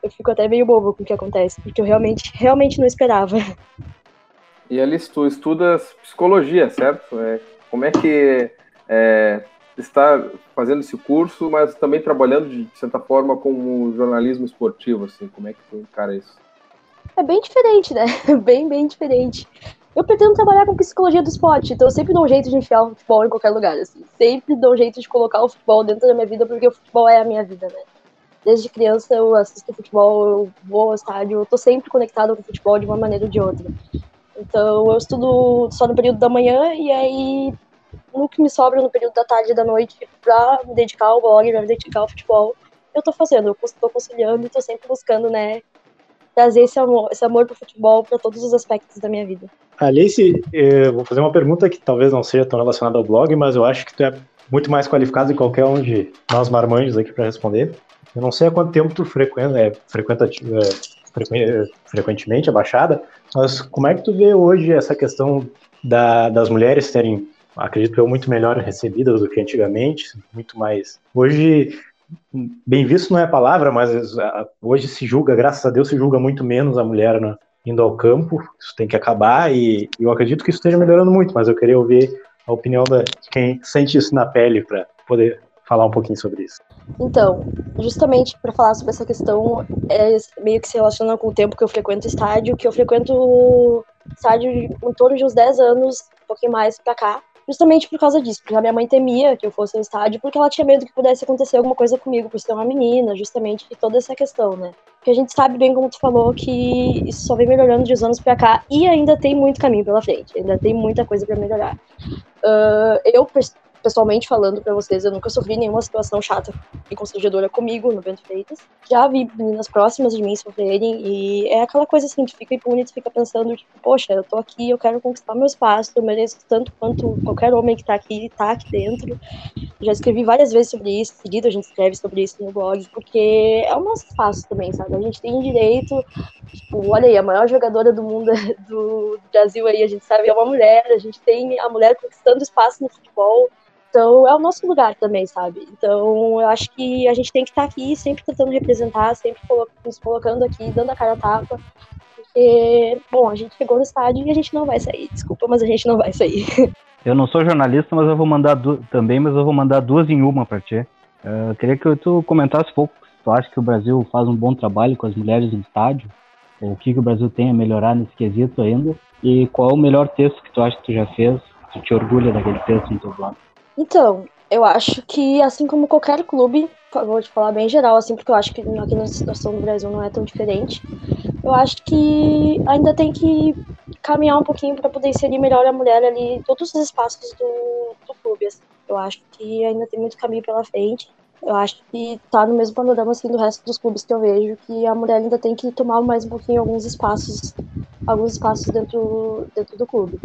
Eu fico até meio bobo com o que acontece, porque eu realmente, realmente não esperava. E Alice, tu estudas psicologia, certo? É como é que é, está fazendo esse curso, mas também trabalhando de certa forma com o jornalismo esportivo, assim, como é que tu encara isso? É bem diferente, né? Bem, bem diferente. Eu pretendo trabalhar com psicologia do esporte, então eu sempre dou um jeito de enfiar o futebol em qualquer lugar, assim. Sempre dou um jeito de colocar o futebol dentro da minha vida, porque o futebol é a minha vida, né? Desde criança eu assisto futebol, eu vou ao estádio, eu tô sempre conectado com o futebol de uma maneira ou de outra. Então eu estudo só no período da manhã e aí no que me sobra no período da tarde e da noite para me dedicar ao blog, para me dedicar ao futebol, eu tô fazendo, eu estou conciliando e tô sempre buscando, né, trazer esse amor, esse amor pro futebol para todos os aspectos da minha vida. Alice, eu vou fazer uma pergunta que talvez não seja tão relacionada ao blog, mas eu acho que tu é muito mais qualificado que qualquer um de nós marmanjos aqui para responder. Eu não sei há quanto tempo tu frequenta, é, frequenta é, frequentemente a Baixada, mas como é que tu vê hoje essa questão da, das mulheres terem acredito eu, muito melhor recebidas do que antigamente, muito mais. Hoje, bem visto não é a palavra, mas hoje se julga, graças a Deus, se julga muito menos a mulher né, indo ao campo, isso tem que acabar, e eu acredito que isso esteja melhorando muito, mas eu queria ouvir a opinião de quem sente isso na pele para poder falar um pouquinho sobre isso. Então, justamente para falar sobre essa questão, é meio que se relaciona com o tempo que eu frequento estádio, que eu frequento estádio em torno de uns 10 anos, um pouquinho mais para cá, justamente por causa disso, porque a minha mãe temia que eu fosse no estádio, porque ela tinha medo que pudesse acontecer alguma coisa comigo por ser uma menina, justamente e toda essa questão, né? Porque a gente sabe bem, como tu falou, que isso só vem melhorando de uns anos pra cá e ainda tem muito caminho pela frente, ainda tem muita coisa para melhorar. Uh, eu pessoalmente falando para vocês, eu nunca sofri nenhuma situação chata e constrangedora comigo no Bento Freitas. Já vi meninas próximas de mim sofrerem e é aquela coisa assim, tu fica impune, tu fica pensando, tipo, poxa, eu tô aqui, eu quero conquistar meu espaço, eu mereço tanto quanto qualquer homem que tá aqui, tá aqui dentro. Já escrevi várias vezes sobre isso, seguido a gente escreve sobre isso no blog, porque é o nosso espaço também, sabe? A gente tem direito, tipo, olha aí, a maior jogadora do mundo do Brasil aí, a gente sabe, é uma mulher, a gente tem a mulher conquistando espaço no futebol, Então é o nosso lugar também, sabe? Então eu acho que a gente tem que estar aqui sempre tentando representar, sempre nos colocando aqui, dando a cara a tapa. Porque, bom, a gente chegou no estádio e a gente não vai sair. Desculpa, mas a gente não vai sair. Eu não sou jornalista, mas eu vou mandar também, mas eu vou mandar duas em uma para ti. Uh, eu queria que tu comentasse um pouco se tu acha que o Brasil faz um bom trabalho com as mulheres no estádio, ou o que, que o Brasil tem a melhorar nesse quesito ainda, e qual é o melhor texto que tu acha que tu já fez, tu te orgulha daquele texto no teu blog. Então, eu acho que, assim como qualquer clube, vou te falar bem geral, assim, porque eu acho que aqui na situação do Brasil não é tão diferente, eu acho que ainda tem que caminhar um pouquinho para poder inserir melhor a mulher ali em todos os espaços do, do clube. Assim. Eu acho que ainda tem muito caminho pela frente. Eu acho que tá no mesmo panorama assim do resto dos clubes que eu vejo, que a mulher ainda tem que tomar mais um pouquinho alguns espaços, alguns espaços dentro, dentro do clube.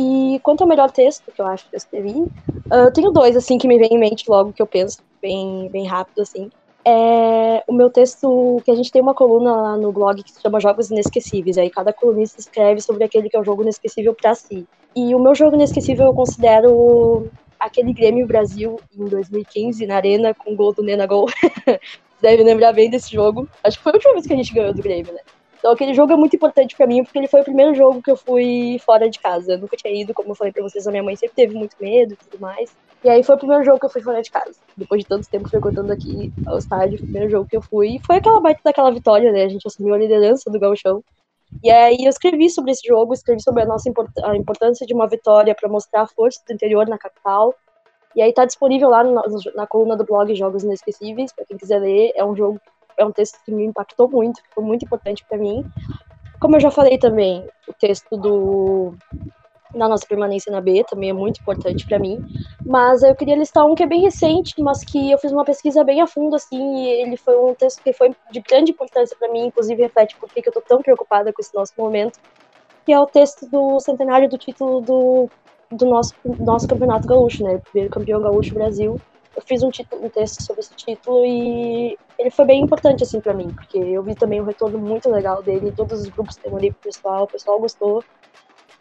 E quanto ao melhor texto que eu acho que eu escrevi, ah, eu tenho dois, assim, que me vem em mente logo que eu penso, bem, bem rápido, assim. É o meu texto, que a gente tem uma coluna lá no blog que se chama Jogos Inesquecíveis, aí cada colunista escreve sobre aquele que é o jogo inesquecível para si. E o meu jogo inesquecível eu considero aquele Grêmio Brasil em 2015, na Arena, com o gol do Nena Gol. Deve lembrar bem desse jogo. Acho que foi a última vez que a gente ganhou do Grêmio, né? Então aquele jogo é muito importante para mim, porque ele foi o primeiro jogo que eu fui fora de casa. Eu nunca tinha ido, como eu falei pra vocês, a minha mãe sempre teve muito medo e tudo mais. E aí foi o primeiro jogo que eu fui fora de casa. Depois de tanto tempo frequentando aqui ao estádio, o primeiro jogo que eu fui. E foi aquela baita daquela vitória, né? A gente assumiu a liderança do Gauchão. E aí eu escrevi sobre esse jogo, escrevi sobre a nossa import a importância de uma vitória para mostrar a força do interior na capital. E aí tá disponível lá no, na coluna do blog Jogos Inesquecíveis, para quem quiser ler. É um jogo, é um texto que me impactou muito, que foi muito importante para mim. Como eu já falei também, o texto do da nossa permanência na B também é muito importante para mim. Mas eu queria listar um que é bem recente, mas que eu fiz uma pesquisa bem a fundo, assim, e ele foi um texto que foi de grande importância para mim, inclusive reflete por que eu tô tão preocupada com esse nosso momento, que é o texto do centenário do título do, do nosso, nosso campeonato gaúcho, né? O primeiro campeão gaúcho Brasil. Eu fiz um, título, um texto sobre esse título e ele foi bem importante, assim, para mim, porque eu vi também um retorno muito legal dele, todos os grupos mandei pro pessoal, o pessoal gostou.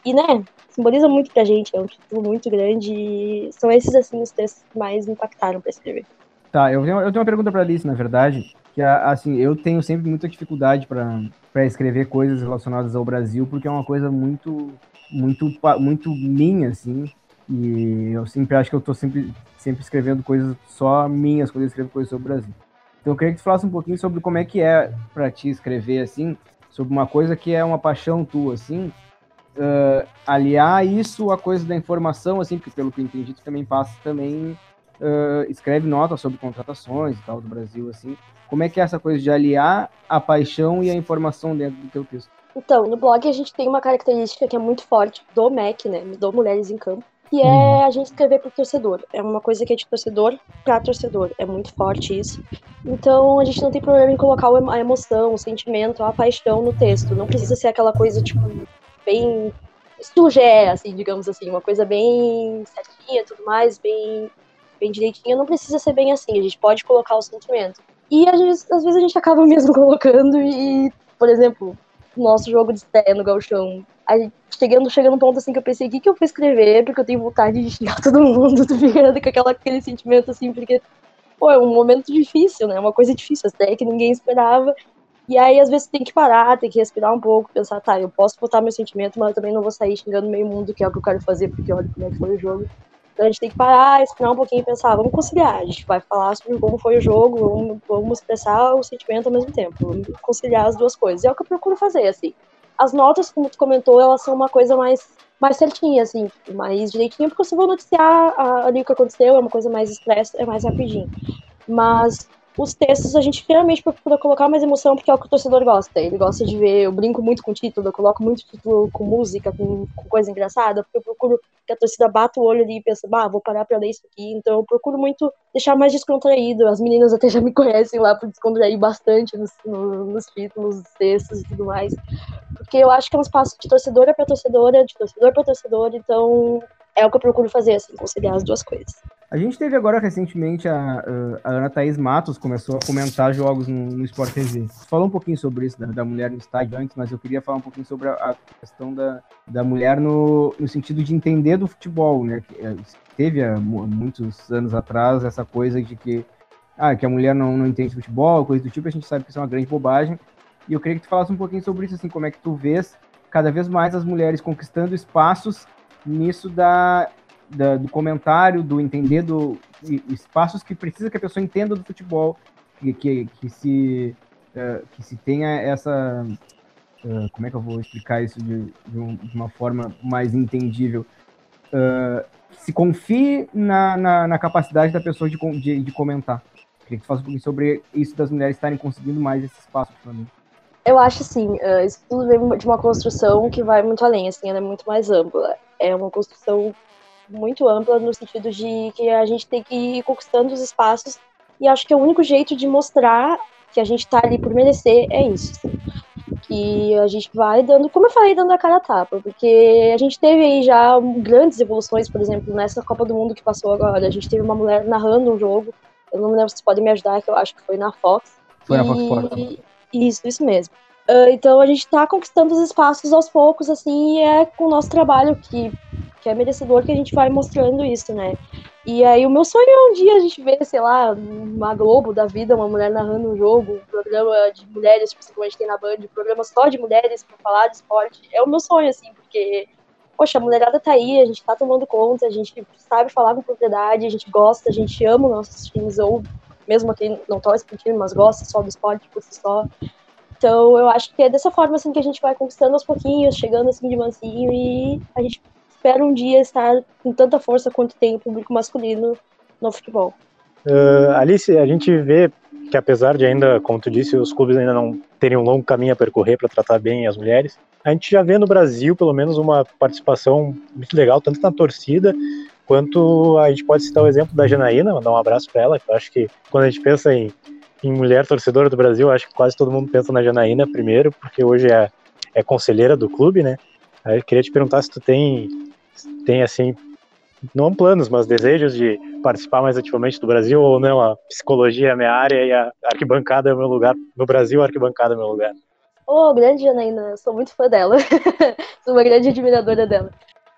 E, né, simboliza muito pra gente, é um título muito grande e são esses, assim, os textos que mais me impactaram para escrever. Tá, eu tenho, eu tenho uma pergunta pra Alice, na verdade, que, assim, eu tenho sempre muita dificuldade para escrever coisas relacionadas ao Brasil, porque é uma coisa muito, muito, muito minha, assim, e eu sempre acho que eu tô sempre, sempre escrevendo coisas só minhas quando eu escrevo coisas sobre o Brasil. Então eu queria que tu falasse um pouquinho sobre como é que é para ti escrever, assim, sobre uma coisa que é uma paixão tua, assim, uh, aliar isso à coisa da informação, assim, porque pelo que eu entendi, tu também passa também uh, escreve notas sobre contratações e tal do Brasil, assim. Como é que é essa coisa de aliar a paixão e a informação dentro do teu texto? Então, no blog a gente tem uma característica que é muito forte do MEC, né, do Mulheres em Campo, que é uhum. a gente escrever pro torcedor. É uma coisa que é de torcedor para torcedor. É muito forte isso. Então a gente não tem problema em colocar a emoção, o sentimento, a paixão no texto. Não precisa ser aquela coisa, tipo, bem sujé, assim, digamos assim, uma coisa bem certinha, tudo mais, bem, bem direitinha, não precisa ser bem assim, a gente pode colocar o sentimento. E às vezes, às vezes a gente acaba mesmo colocando e, por exemplo, nosso jogo de estreia no Galchão, aí, chegando, chegando um ponto assim que eu pensei, o que, que eu vou escrever? Porque eu tenho vontade de xingar todo mundo, tô ficando com aquela, aquele sentimento assim, porque, pô, é um momento difícil, né? Uma coisa difícil, até que ninguém esperava. E aí, às vezes, tem que parar, tem que respirar um pouco, pensar, tá, eu posso botar meu sentimento, mas eu também não vou sair xingando meio mundo, que é o que eu quero fazer, porque olha como é que foi o jogo. Então a gente tem que parar, respirar um pouquinho e pensar, vamos conciliar, a gente vai falar sobre como foi o jogo, vamos, vamos expressar o sentimento ao mesmo tempo, vamos conciliar as duas coisas. E é o que eu procuro fazer, assim. As notas, como tu comentou, elas são uma coisa mais, mais certinha, assim, mais direitinha, porque eu vou noticiar ali o que aconteceu, é uma coisa mais expressa, é mais rapidinho. Mas os textos a gente realmente procura colocar mais emoção porque é o que o torcedor gosta. Ele gosta de ver, eu brinco muito com título, eu coloco muito título com música, com, com coisa engraçada, porque eu procuro que a torcida bata o olho ali e pensa, bah, vou parar pra ler isso aqui. Então eu procuro muito deixar mais descontraído. As meninas até já me conhecem lá por descontrair bastante nos, nos títulos, nos textos e tudo mais. Porque eu acho que é um espaço de torcedora para torcedora, de torcedor para torcedor, então é o que eu procuro fazer, assim, conciliar as duas coisas. A gente teve agora recentemente a, a Ana Thaís Matos começou a comentar jogos no, no Sport TV. Falou um pouquinho sobre isso, da, da, mulher no estádio antes, mas eu queria falar um pouquinho sobre a, a questão da, da mulher no, no sentido de entender do futebol, né? É, teve há muitos anos atrás essa coisa de que, ah, que a mulher não, não entende futebol, coisa do tipo, a gente sabe que isso é uma grande bobagem. E eu queria que tu falasse um pouquinho sobre isso, assim, como é que tu vês cada vez mais as mulheres conquistando espaços nisso da da, do comentário, do entender do espaços que precisa que a pessoa entenda do futebol, que, que, que se uh, que se tenha essa uh, como é que eu vou explicar isso de, de, um, de uma forma mais entendível uh, se confie na, na, na, capacidade da pessoa de, de, de comentar. Queria que tu falasse sobre isso das mulheres estarem conseguindo mais esse espaço mim. Eu acho assim, isso tudo vem de uma construção que vai muito além, assim, ela é muito mais ampla. É uma construção muito ampla no sentido de que a gente tem que ir conquistando os espaços e acho que o único jeito de mostrar que a gente está ali por merecer é isso. Que a gente vai dando, como eu falei, dando a cara a tapa, porque a gente teve aí já grandes evoluções, por exemplo, nessa Copa do Mundo que passou agora, a gente teve uma mulher narrando um jogo, eu não me lembro se vocês podem me ajudar, que eu acho que foi na Fox. Foi e... na Fox Sports. Isso, isso mesmo. Uh, então a gente está conquistando os espaços aos poucos, assim, e é com o nosso trabalho que que é merecedor que a gente vai mostrando isso, né? E aí o meu sonho é um dia a gente ver, sei lá, uma Globo da vida, uma mulher narrando um jogo, um programa de mulheres, tipo, a gente tem na Band, um programa só de mulheres para falar de esporte. É o meu sonho, assim, porque, poxa, a mulherada tá aí, a gente tá tomando conta, a gente sabe falar com propriedade, a gente gosta, a gente ama os nossos times, ou mesmo quem não torce pro time, mas gosta só do esporte por si só. Então, eu acho que é dessa forma, assim, que a gente vai conquistando aos pouquinhos, chegando, assim, de mansinho, e a gente espero um dia estar com tanta força quanto tem o público masculino no futebol. Uh, Alice, a gente vê que apesar de ainda, como tu disse, os clubes ainda não terem um longo caminho a percorrer para tratar bem as mulheres, a gente já vê no Brasil pelo menos uma participação muito legal, tanto na torcida quanto a gente pode citar o exemplo da Janaína, mandar um abraço para ela, que eu acho que quando a gente pensa em, em mulher torcedora do Brasil, acho que quase todo mundo pensa na Janaína primeiro, porque hoje é, é conselheira do clube, né? Aí eu queria te perguntar se tu tem tem assim, não planos, mas desejos de participar mais ativamente do Brasil ou não? A psicologia é minha área e a arquibancada é o meu lugar. No Brasil, a arquibancada é o meu lugar. Oh, grande Janaína, sou muito fã dela. sou uma grande admiradora dela.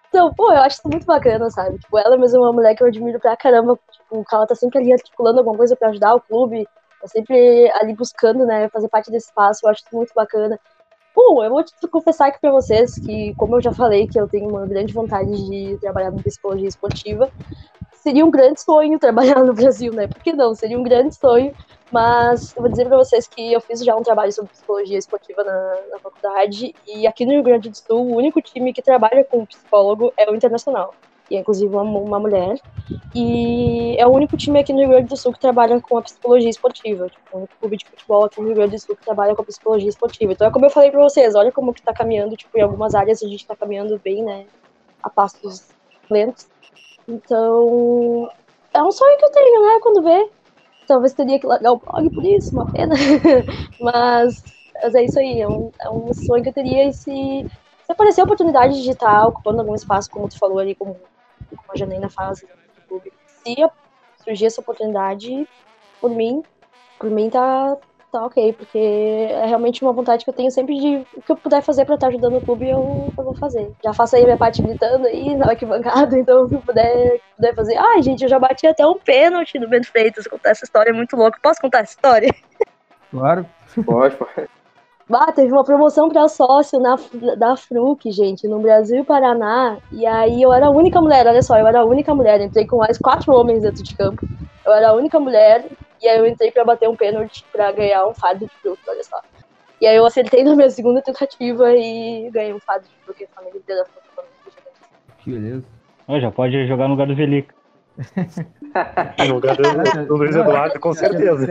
Então, pô, eu acho isso muito bacana, sabe? Tipo, ela mesmo é uma mulher que eu admiro pra caramba. Tipo, ela tá sempre ali articulando alguma coisa pra ajudar o clube. Tá sempre ali buscando, né, fazer parte desse espaço. Eu acho muito bacana. Bom, eu vou te confessar aqui para vocês que, como eu já falei, que eu tenho uma grande vontade de trabalhar com psicologia esportiva. Seria um grande sonho trabalhar no Brasil, né? Por que não? Seria um grande sonho. Mas eu vou dizer para vocês que eu fiz já um trabalho sobre psicologia esportiva na, na faculdade e aqui no Rio Grande do Sul o único time que trabalha com psicólogo é o Internacional e inclusive uma, uma mulher. E é o único time aqui no Rio Grande do Sul que trabalha com a psicologia esportiva. Tipo, o único clube de futebol aqui no Rio Grande do Sul que trabalha com a psicologia esportiva. Então é como eu falei pra vocês, olha como que tá caminhando, tipo, em algumas áreas a gente tá caminhando bem, né? A passos lentos. Então, é um sonho que eu tenho, né? Quando vê. Talvez teria que largar o blog por isso, uma pena. mas, mas é isso aí, é um, é um sonho que eu teria e se, se aparecer a oportunidade de estar ocupando algum espaço, como tu falou ali, como como a Janaína faz no clube. Se surgir essa oportunidade, por mim, por mim tá, tá ok, porque é realmente uma vontade que eu tenho sempre de o que eu puder fazer para estar ajudando o clube, eu, eu vou fazer. Já faço aí minha parte gritando aí na arquibancada, então o que eu puder, puder fazer. Ai, gente, eu já bati até um pênalti no Bento Freitas, contar essa história é muito louca. Posso contar essa história? Claro. Pode, pode. Ah, teve uma promoção para sócio na, da Fruc, gente, no Brasil e Paraná. E aí eu era a única mulher, olha só, eu era a única mulher. Entrei com mais quatro homens dentro de campo. Eu era a única mulher. E aí eu entrei para bater um pênalti para ganhar um fardo de Fruc, olha só. E aí eu acertei na minha segunda tentativa e ganhei um fardo de Fruc. A família inteira foi Que beleza. Oh, já pode jogar no lugar do Velica. no lugar do, Luiz Eduardo, com certeza.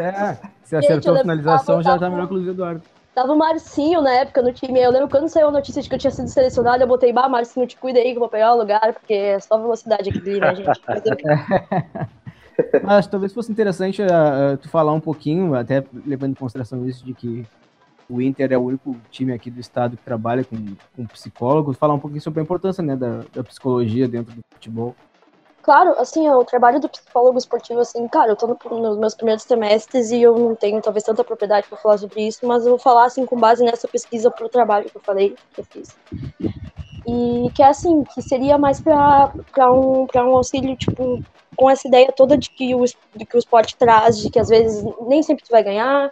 Se, se acertou a finalização, já tá melhor que o Luiz Eduardo. Tava o Marcinho na época no time. Eu lembro quando saiu a notícia de que eu tinha sido selecionado, eu botei, bah, Marcinho, te cuida aí que eu vou pegar o lugar, porque é só velocidade aqui, né, gente? Mas talvez fosse interessante uh, tu falar um pouquinho, até levando em consideração isso de que o Inter é o único time aqui do estado que trabalha com, com psicólogos. Falar um pouquinho sobre a importância né, da, da psicologia dentro do futebol. Claro, assim, o trabalho do psicólogo esportivo, assim, cara, eu tô no, nos meus primeiros semestres e eu não tenho talvez tanta propriedade para falar sobre isso, mas eu vou falar, assim, com base nessa pesquisa pro trabalho que eu falei, que eu fiz. E que é assim, que seria mais para um, pra um auxílio, tipo, com essa ideia toda de que, o, de que o esporte traz, de que às vezes nem sempre tu vai ganhar,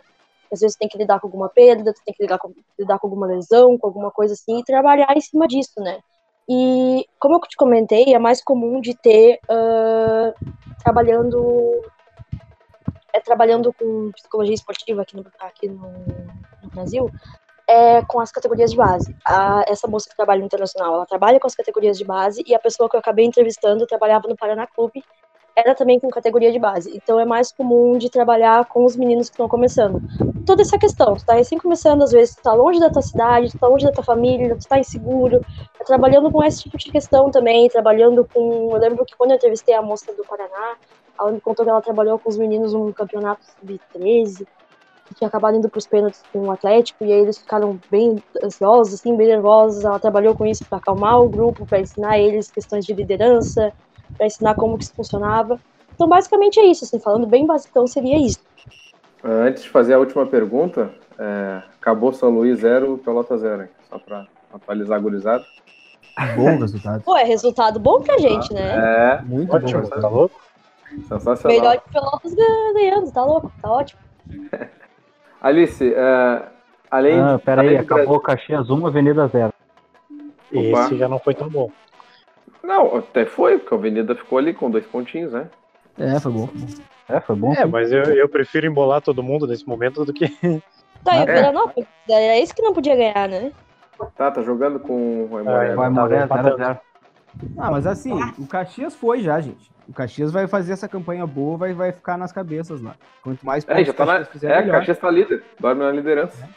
às vezes tem que lidar com alguma perda, tu tem que lidar com, lidar com alguma lesão, com alguma coisa assim, e trabalhar em cima disso, né? E, como eu te comentei, é mais comum de ter uh, trabalhando é, trabalhando com psicologia esportiva aqui no, aqui no, no Brasil, é com as categorias de base. A, essa moça que trabalha no internacional, ela trabalha com as categorias de base e a pessoa que eu acabei entrevistando trabalhava no Paraná Clube era também com categoria de base. Então é mais comum de trabalhar com os meninos que estão começando. Toda essa questão, tu tá recém começando, às vezes tu tá longe da tua cidade, tu tá longe da tua família, tu tá inseguro, tá trabalhando com esse tipo de questão também, trabalhando com. Eu lembro que quando eu entrevistei a moça do Paraná, ela me contou que ela trabalhou com os meninos num campeonato sub-13, que tinha acabado indo pros pênaltis com o Atlético, e aí eles ficaram bem ansiosos, assim, bem nervosos. Ela trabalhou com isso para acalmar o grupo, para ensinar eles questões de liderança, para ensinar como que isso funcionava. Então, basicamente é isso, assim, falando bem basicão, seria isso. Antes de fazer a última pergunta, é, acabou São Luís 0, Pelota 0, só para atualizar a gurizada. Bom resultado. Pô, é resultado bom pra gente, né? É, muito ótimo, bom. Tá louco? Sensacional. Melhor que Pelotas ganhando, tá louco, tá ótimo. Alice, é, além. Ah, peraí, acabou Caxias 1, Avenida 0. Opa. Esse já não foi tão bom. Não, até foi, porque a Avenida ficou ali com dois pontinhos, né? É, foi bom. É, foi bom. É, mas eu, eu prefiro embolar todo mundo nesse momento do que. Tá, e o É. Veranópolis, era esse que não podia ganhar, né? Tá, tá jogando com o Aimoré. Vai Moré 0x0. Ah, mas assim, o Caxias foi já, gente. O Caxias vai fazer essa campanha boa, vai, vai ficar nas cabeças lá. Quanto mais É, já tá o na. Fizer, É, melhor. Caxias tá líder, dorme na liderança.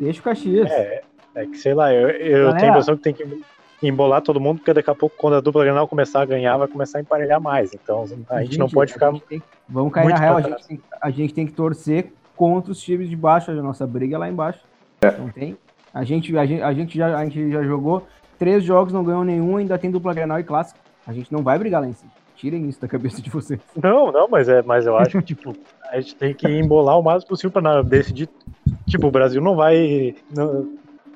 Deixa o Caxias. É, é que sei lá, eu, eu Galera. tenho a impressão que tem que embolar todo mundo, porque daqui a pouco, quando a dupla Grenal começar a ganhar, vai começar a emparelhar mais. Então a gente, não pode ficar. gente tem- Vamos cair muito na real, a gente, tem, a gente tem que torcer contra os times de baixo. A nossa briga é lá embaixo. Não tem. A gente, a, gente, a, gente já, a gente já jogou três jogos, não ganhou nenhum, ainda tem dupla Grenal e clássico. A gente não vai brigar lá em cima. Tirem isso da cabeça de vocês. Não, não, mas, é, mas eu acho que, tipo, a gente tem que embolar o máximo possível pra decidir. Tipo, o Brasil não vai. Não,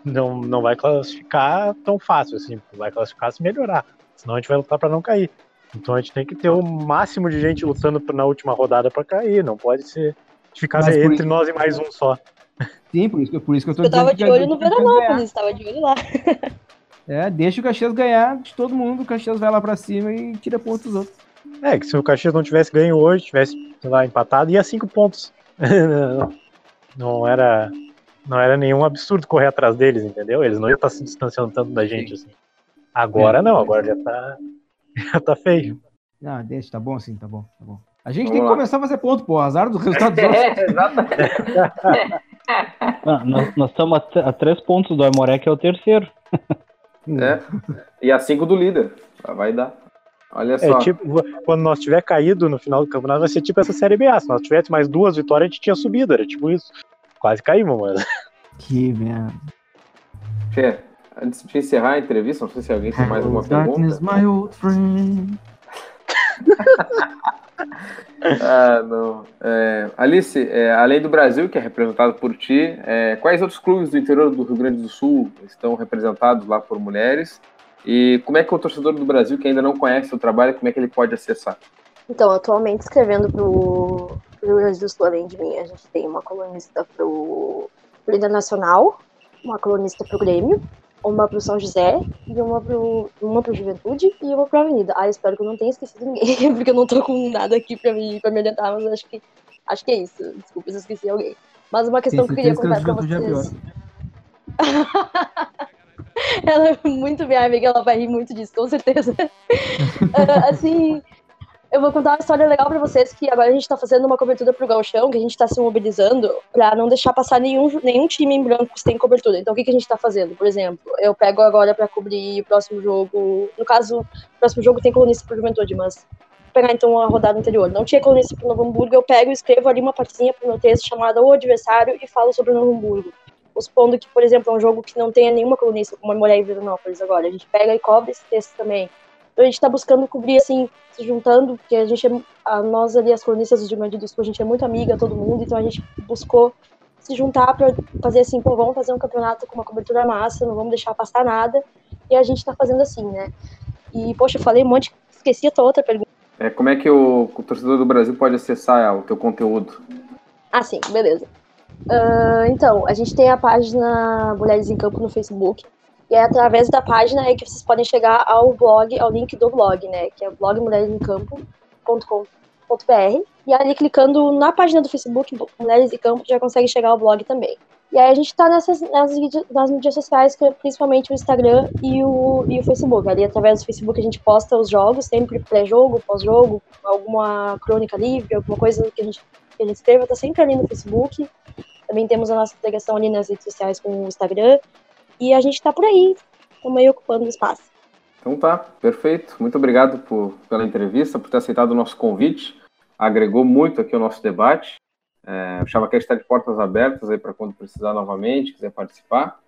não, não vai classificar tão fácil, assim. Vai classificar se melhorar. Senão a gente vai lutar pra não cair. Então a gente tem que ter o máximo de gente lutando na última rodada pra cair. Não pode ser. Ficar Mas entre isso- nós e mais um só. Sim, por isso, que- por isso que eu tô Eu tava de olho no. Veranópolis, tava de olho lá. É, deixa o Caxias ganhar de todo mundo, o Caxias vai lá pra cima e tira pontos dos outros. É, que se o Caxias não tivesse ganho hoje, tivesse, sei lá, empatado, ia cinco pontos. não era. Não era nenhum absurdo correr atrás deles, entendeu? Eles não iam estar se distanciando tanto da gente assim. Agora É. não, agora já tá. Já tá feio. Ah, deixa, tá bom assim, tá bom, tá bom. A gente Vamos tem que lá. começar a fazer ponto, pô. Azar do resultado dos outros. É, exatamente. Não, nós, nós estamos a, a três pontos do Aimoré, que é o terceiro. É. E a 5 do líder. Ah, Vai dar. Olha É só. tipo, quando nós tiver caído no final do campeonato, vai ser tipo essa série B. A. Se nós tivesse mais duas vitórias, a gente tinha subido. Era tipo isso. Quase caímos, mas. Que merda. Fê, antes de encerrar a entrevista, não sei se alguém tem mais alguma Darkness, pergunta. my old friend. Ah, não. É, Alice, é, além do Brasil, que é representado por ti, é, quais outros clubes do interior do Rio Grande do Sul estão representados lá por mulheres? E como é que o torcedor do Brasil que ainda não conhece o trabalho, como é que ele pode acessar? Então, atualmente escrevendo pro, do Sul, além de mim, a gente tem uma colunista pro, Internacional, uma colunista pro Grêmio, uma pro São José, e uma pro, uma pro Juventude e uma pro Avenida. Ah, espero que eu não tenha esquecido ninguém, porque eu não tô com nada aqui pra me, pra me orientar, mas acho que, acho que é isso. Desculpa se eu esqueci alguém. Mas uma questão que eu queria contar a pra é vocês. ela é muito minha amiga, ela vai rir muito disso, com certeza. Ah, assim, eu vou contar uma história legal pra vocês, que agora a gente tá fazendo uma cobertura pro Gauchão, que a gente tá se mobilizando pra não deixar passar nenhum, nenhum time em branco sem cobertura. Então o que, que a gente tá fazendo? Por exemplo, eu pego agora pra cobrir o próximo jogo, no caso, o próximo jogo tem colunista pro Juventude, mas pegar então a rodada anterior. Não tinha colunista pro Novo Hamburgo, eu pego e escrevo ali uma partezinha pro meu texto chamada O Adversário e falo sobre o Novo Hamburgo. supondo que, por exemplo, é um jogo que não tenha nenhuma colunista, como a Mulher em Veranópolis agora. A gente pega e cobre esse texto também. Então a gente está buscando cobrir, assim, se juntando, porque a gente é, a, nós ali, as colunistas do Rio Grande do Sul, a gente é muito amiga, todo mundo, então a gente buscou se juntar para fazer assim, pô, vamos fazer um campeonato com uma cobertura massa, não vamos deixar passar nada, e a gente está fazendo assim, né? E, poxa, eu falei um monte, esqueci a tua outra pergunta. É, como é que o, o torcedor do Brasil pode acessar o teu conteúdo? Ah, sim, beleza. Uh, então, a gente tem a página Mulheres em Campo no Facebook. E é através da página aí que vocês podem chegar ao blog, ao link do blog, né? Que é blogmulheresemcampo.com.br. E ali, clicando na página do Facebook, Mulheres em Campo, já consegue chegar ao blog também. E aí a gente tá nessas, nas, nas mídias sociais, é principalmente o Instagram e o, e o Facebook. Ali, através do Facebook, a gente posta os jogos, sempre pré-jogo, pós-jogo, alguma crônica livre, alguma coisa que a gente que a gente escreva está sempre ali no Facebook. Também temos a nossa integração ali nas redes sociais com o Instagram. E a gente está por aí, estamos aí ocupando o espaço. Então tá, perfeito. Muito obrigado por, pela entrevista, por ter aceitado o nosso convite. Agregou muito aqui o nosso debate. É, o ChavaCast está de portas abertas aí para quando precisar novamente, quiser participar.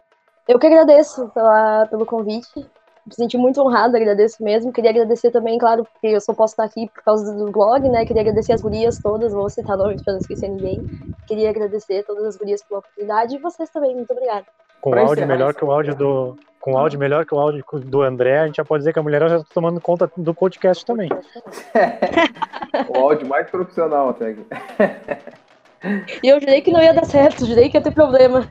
Eu que agradeço pela, pelo convite me senti muito honrada, agradeço mesmo. Queria agradecer também, claro, porque eu só posso estar aqui por causa do blog, né? Queria agradecer as gurias todas, vou citar nomes para não esquecer ninguém. Queria agradecer todas as gurias pela oportunidade e vocês também, muito obrigada. Com áudio melhor que o áudio do com áudio melhor que o áudio do André, a gente já pode dizer que a mulher já está tomando conta do podcast também. o áudio mais profissional até. E eu jurei que não ia dar certo, jurei que ia ter problema.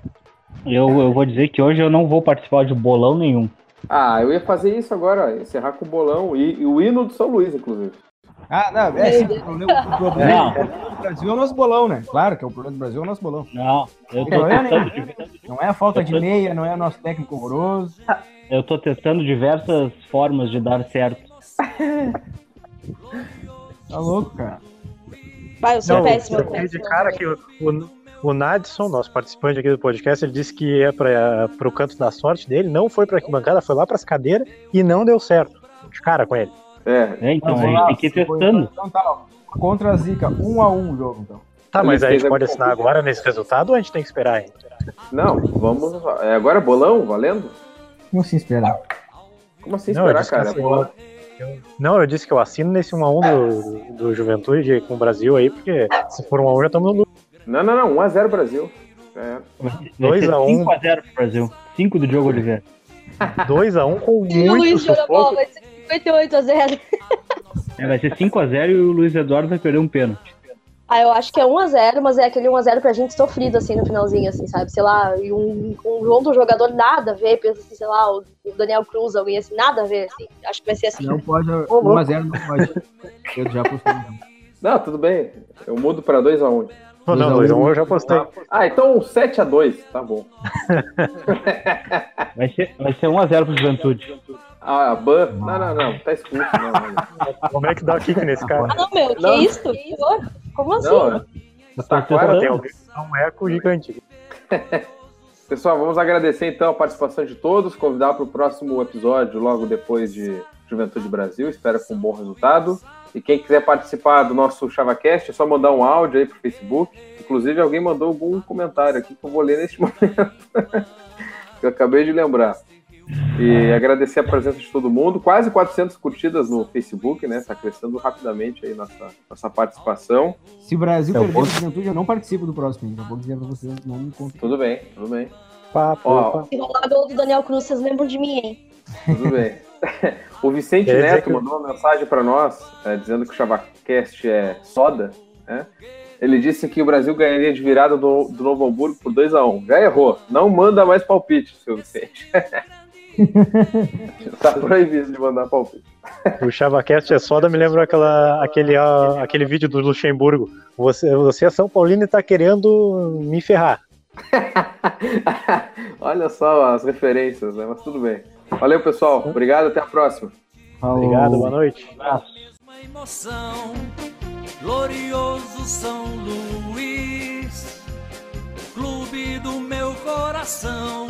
Eu, eu vou dizer que hoje eu não vou participar de bolão nenhum. Ah, eu ia fazer isso agora, encerrar com o bolão e, e o hino do São Luís, inclusive. Ah, não, é sim, o problema, o problema do Brasil é o nosso bolão, né? Claro que é o problema do Brasil é o nosso bolão. Não, eu tô é, Não é a falta de meia, não é o nosso técnico horroroso. Eu tô testando diversas formas de dar certo. tá louco, cara. Vai, eu sou não, péssimo. Eu de cara que o, o, o Nadson, nosso participante aqui do podcast, ele disse que ia para o canto da sorte dele, não foi para a bancada, foi lá para as cadeiras e não deu certo. De cara com ele. É, é então, a gente tem que ir testando. Então tá, ó, contra a Zica, um a um o jogo, então. Tá, mas aí a gente pode assinar coisa. agora nesse resultado ou a gente tem que esperar aí? Não, vamos. É agora bolão, valendo? Como assim esperar? Como assim não, esperar, cara? Assim, eu, não, eu disse que eu assino nesse 1x1 do, do Juventude com o Brasil aí, porque se for 1x1 já estamos no. Não, não, não, 1x0 Brasil. É. 2x1. 5x0 pro Brasil. 5 do Diogo Oliveira. 2x1 com muito sufoco. Bola, 58 a 0. É, vai ser 5 a 0 e o Luiz Eduardo vai perder um pênalti. Ah, eu acho que é 1 a 0, mas é aquele 1 a 0 pra gente sofrido, assim, no finalzinho, assim, sabe? Sei lá, e um, um outro jogador nada a ver, pensa assim, sei lá, o Daniel Cruz, alguém assim, nada a ver, assim. Acho que vai ser assim. Não pode, 1 a 0 não pode. Eu já postei. Então. Não, tudo bem. Eu mudo pra 2 a 1. Não, 2 a 1 eu já postei. Ah, então 7 a 2, tá bom. vai ser, vai ser 1 a 0 pro Juventude. Ah, Ban? Não, não, não, tá expulso. Não, não. Como é que dá o kick nesse cara? Ah, não, meu, que não. isso? Como assim? Não, tá claro, tem um eco gigante. Pessoal, vamos agradecer então a participação de todos, convidar para o próximo episódio, logo depois de Juventude Brasil, espero com um bom resultado. E quem quiser participar do nosso ChavaCast, é só mandar um áudio aí pro Facebook. Inclusive, alguém mandou algum comentário aqui que eu vou ler neste momento. eu acabei de lembrar. E agradecer a presença de todo mundo. Quase 400 curtidas no Facebook, né? Está crescendo rapidamente aí nossa, nossa participação. Se o Brasil perder a juventude, eu não participo do próximo. Então vou dizer para vocês, não me conta. Tudo bem, tudo bem. Papo, Ó, Se rolar gol do Daniel Cruz, vocês lembram de mim, hein? Tudo bem. o Vicente Neto que... mandou uma mensagem para nós, é, dizendo que o Chavacast é soda. Né? Ele disse que o Brasil ganharia de virada do, do Novo Hamburgo por 2 a 1 um. Já errou. Não manda mais palpite, seu Vicente. tá proibido de mandar palpite. O ChavaCast é soda, me lembra aquela, aquele, aquele vídeo do Luxemburgo. Você, você é São Paulino e tá querendo me ferrar. Olha só as referências, né? Mas tudo bem. Valeu, pessoal. Obrigado, até a próxima. Obrigado, boa noite. Emoção, glorioso São Luís, clube do meu coração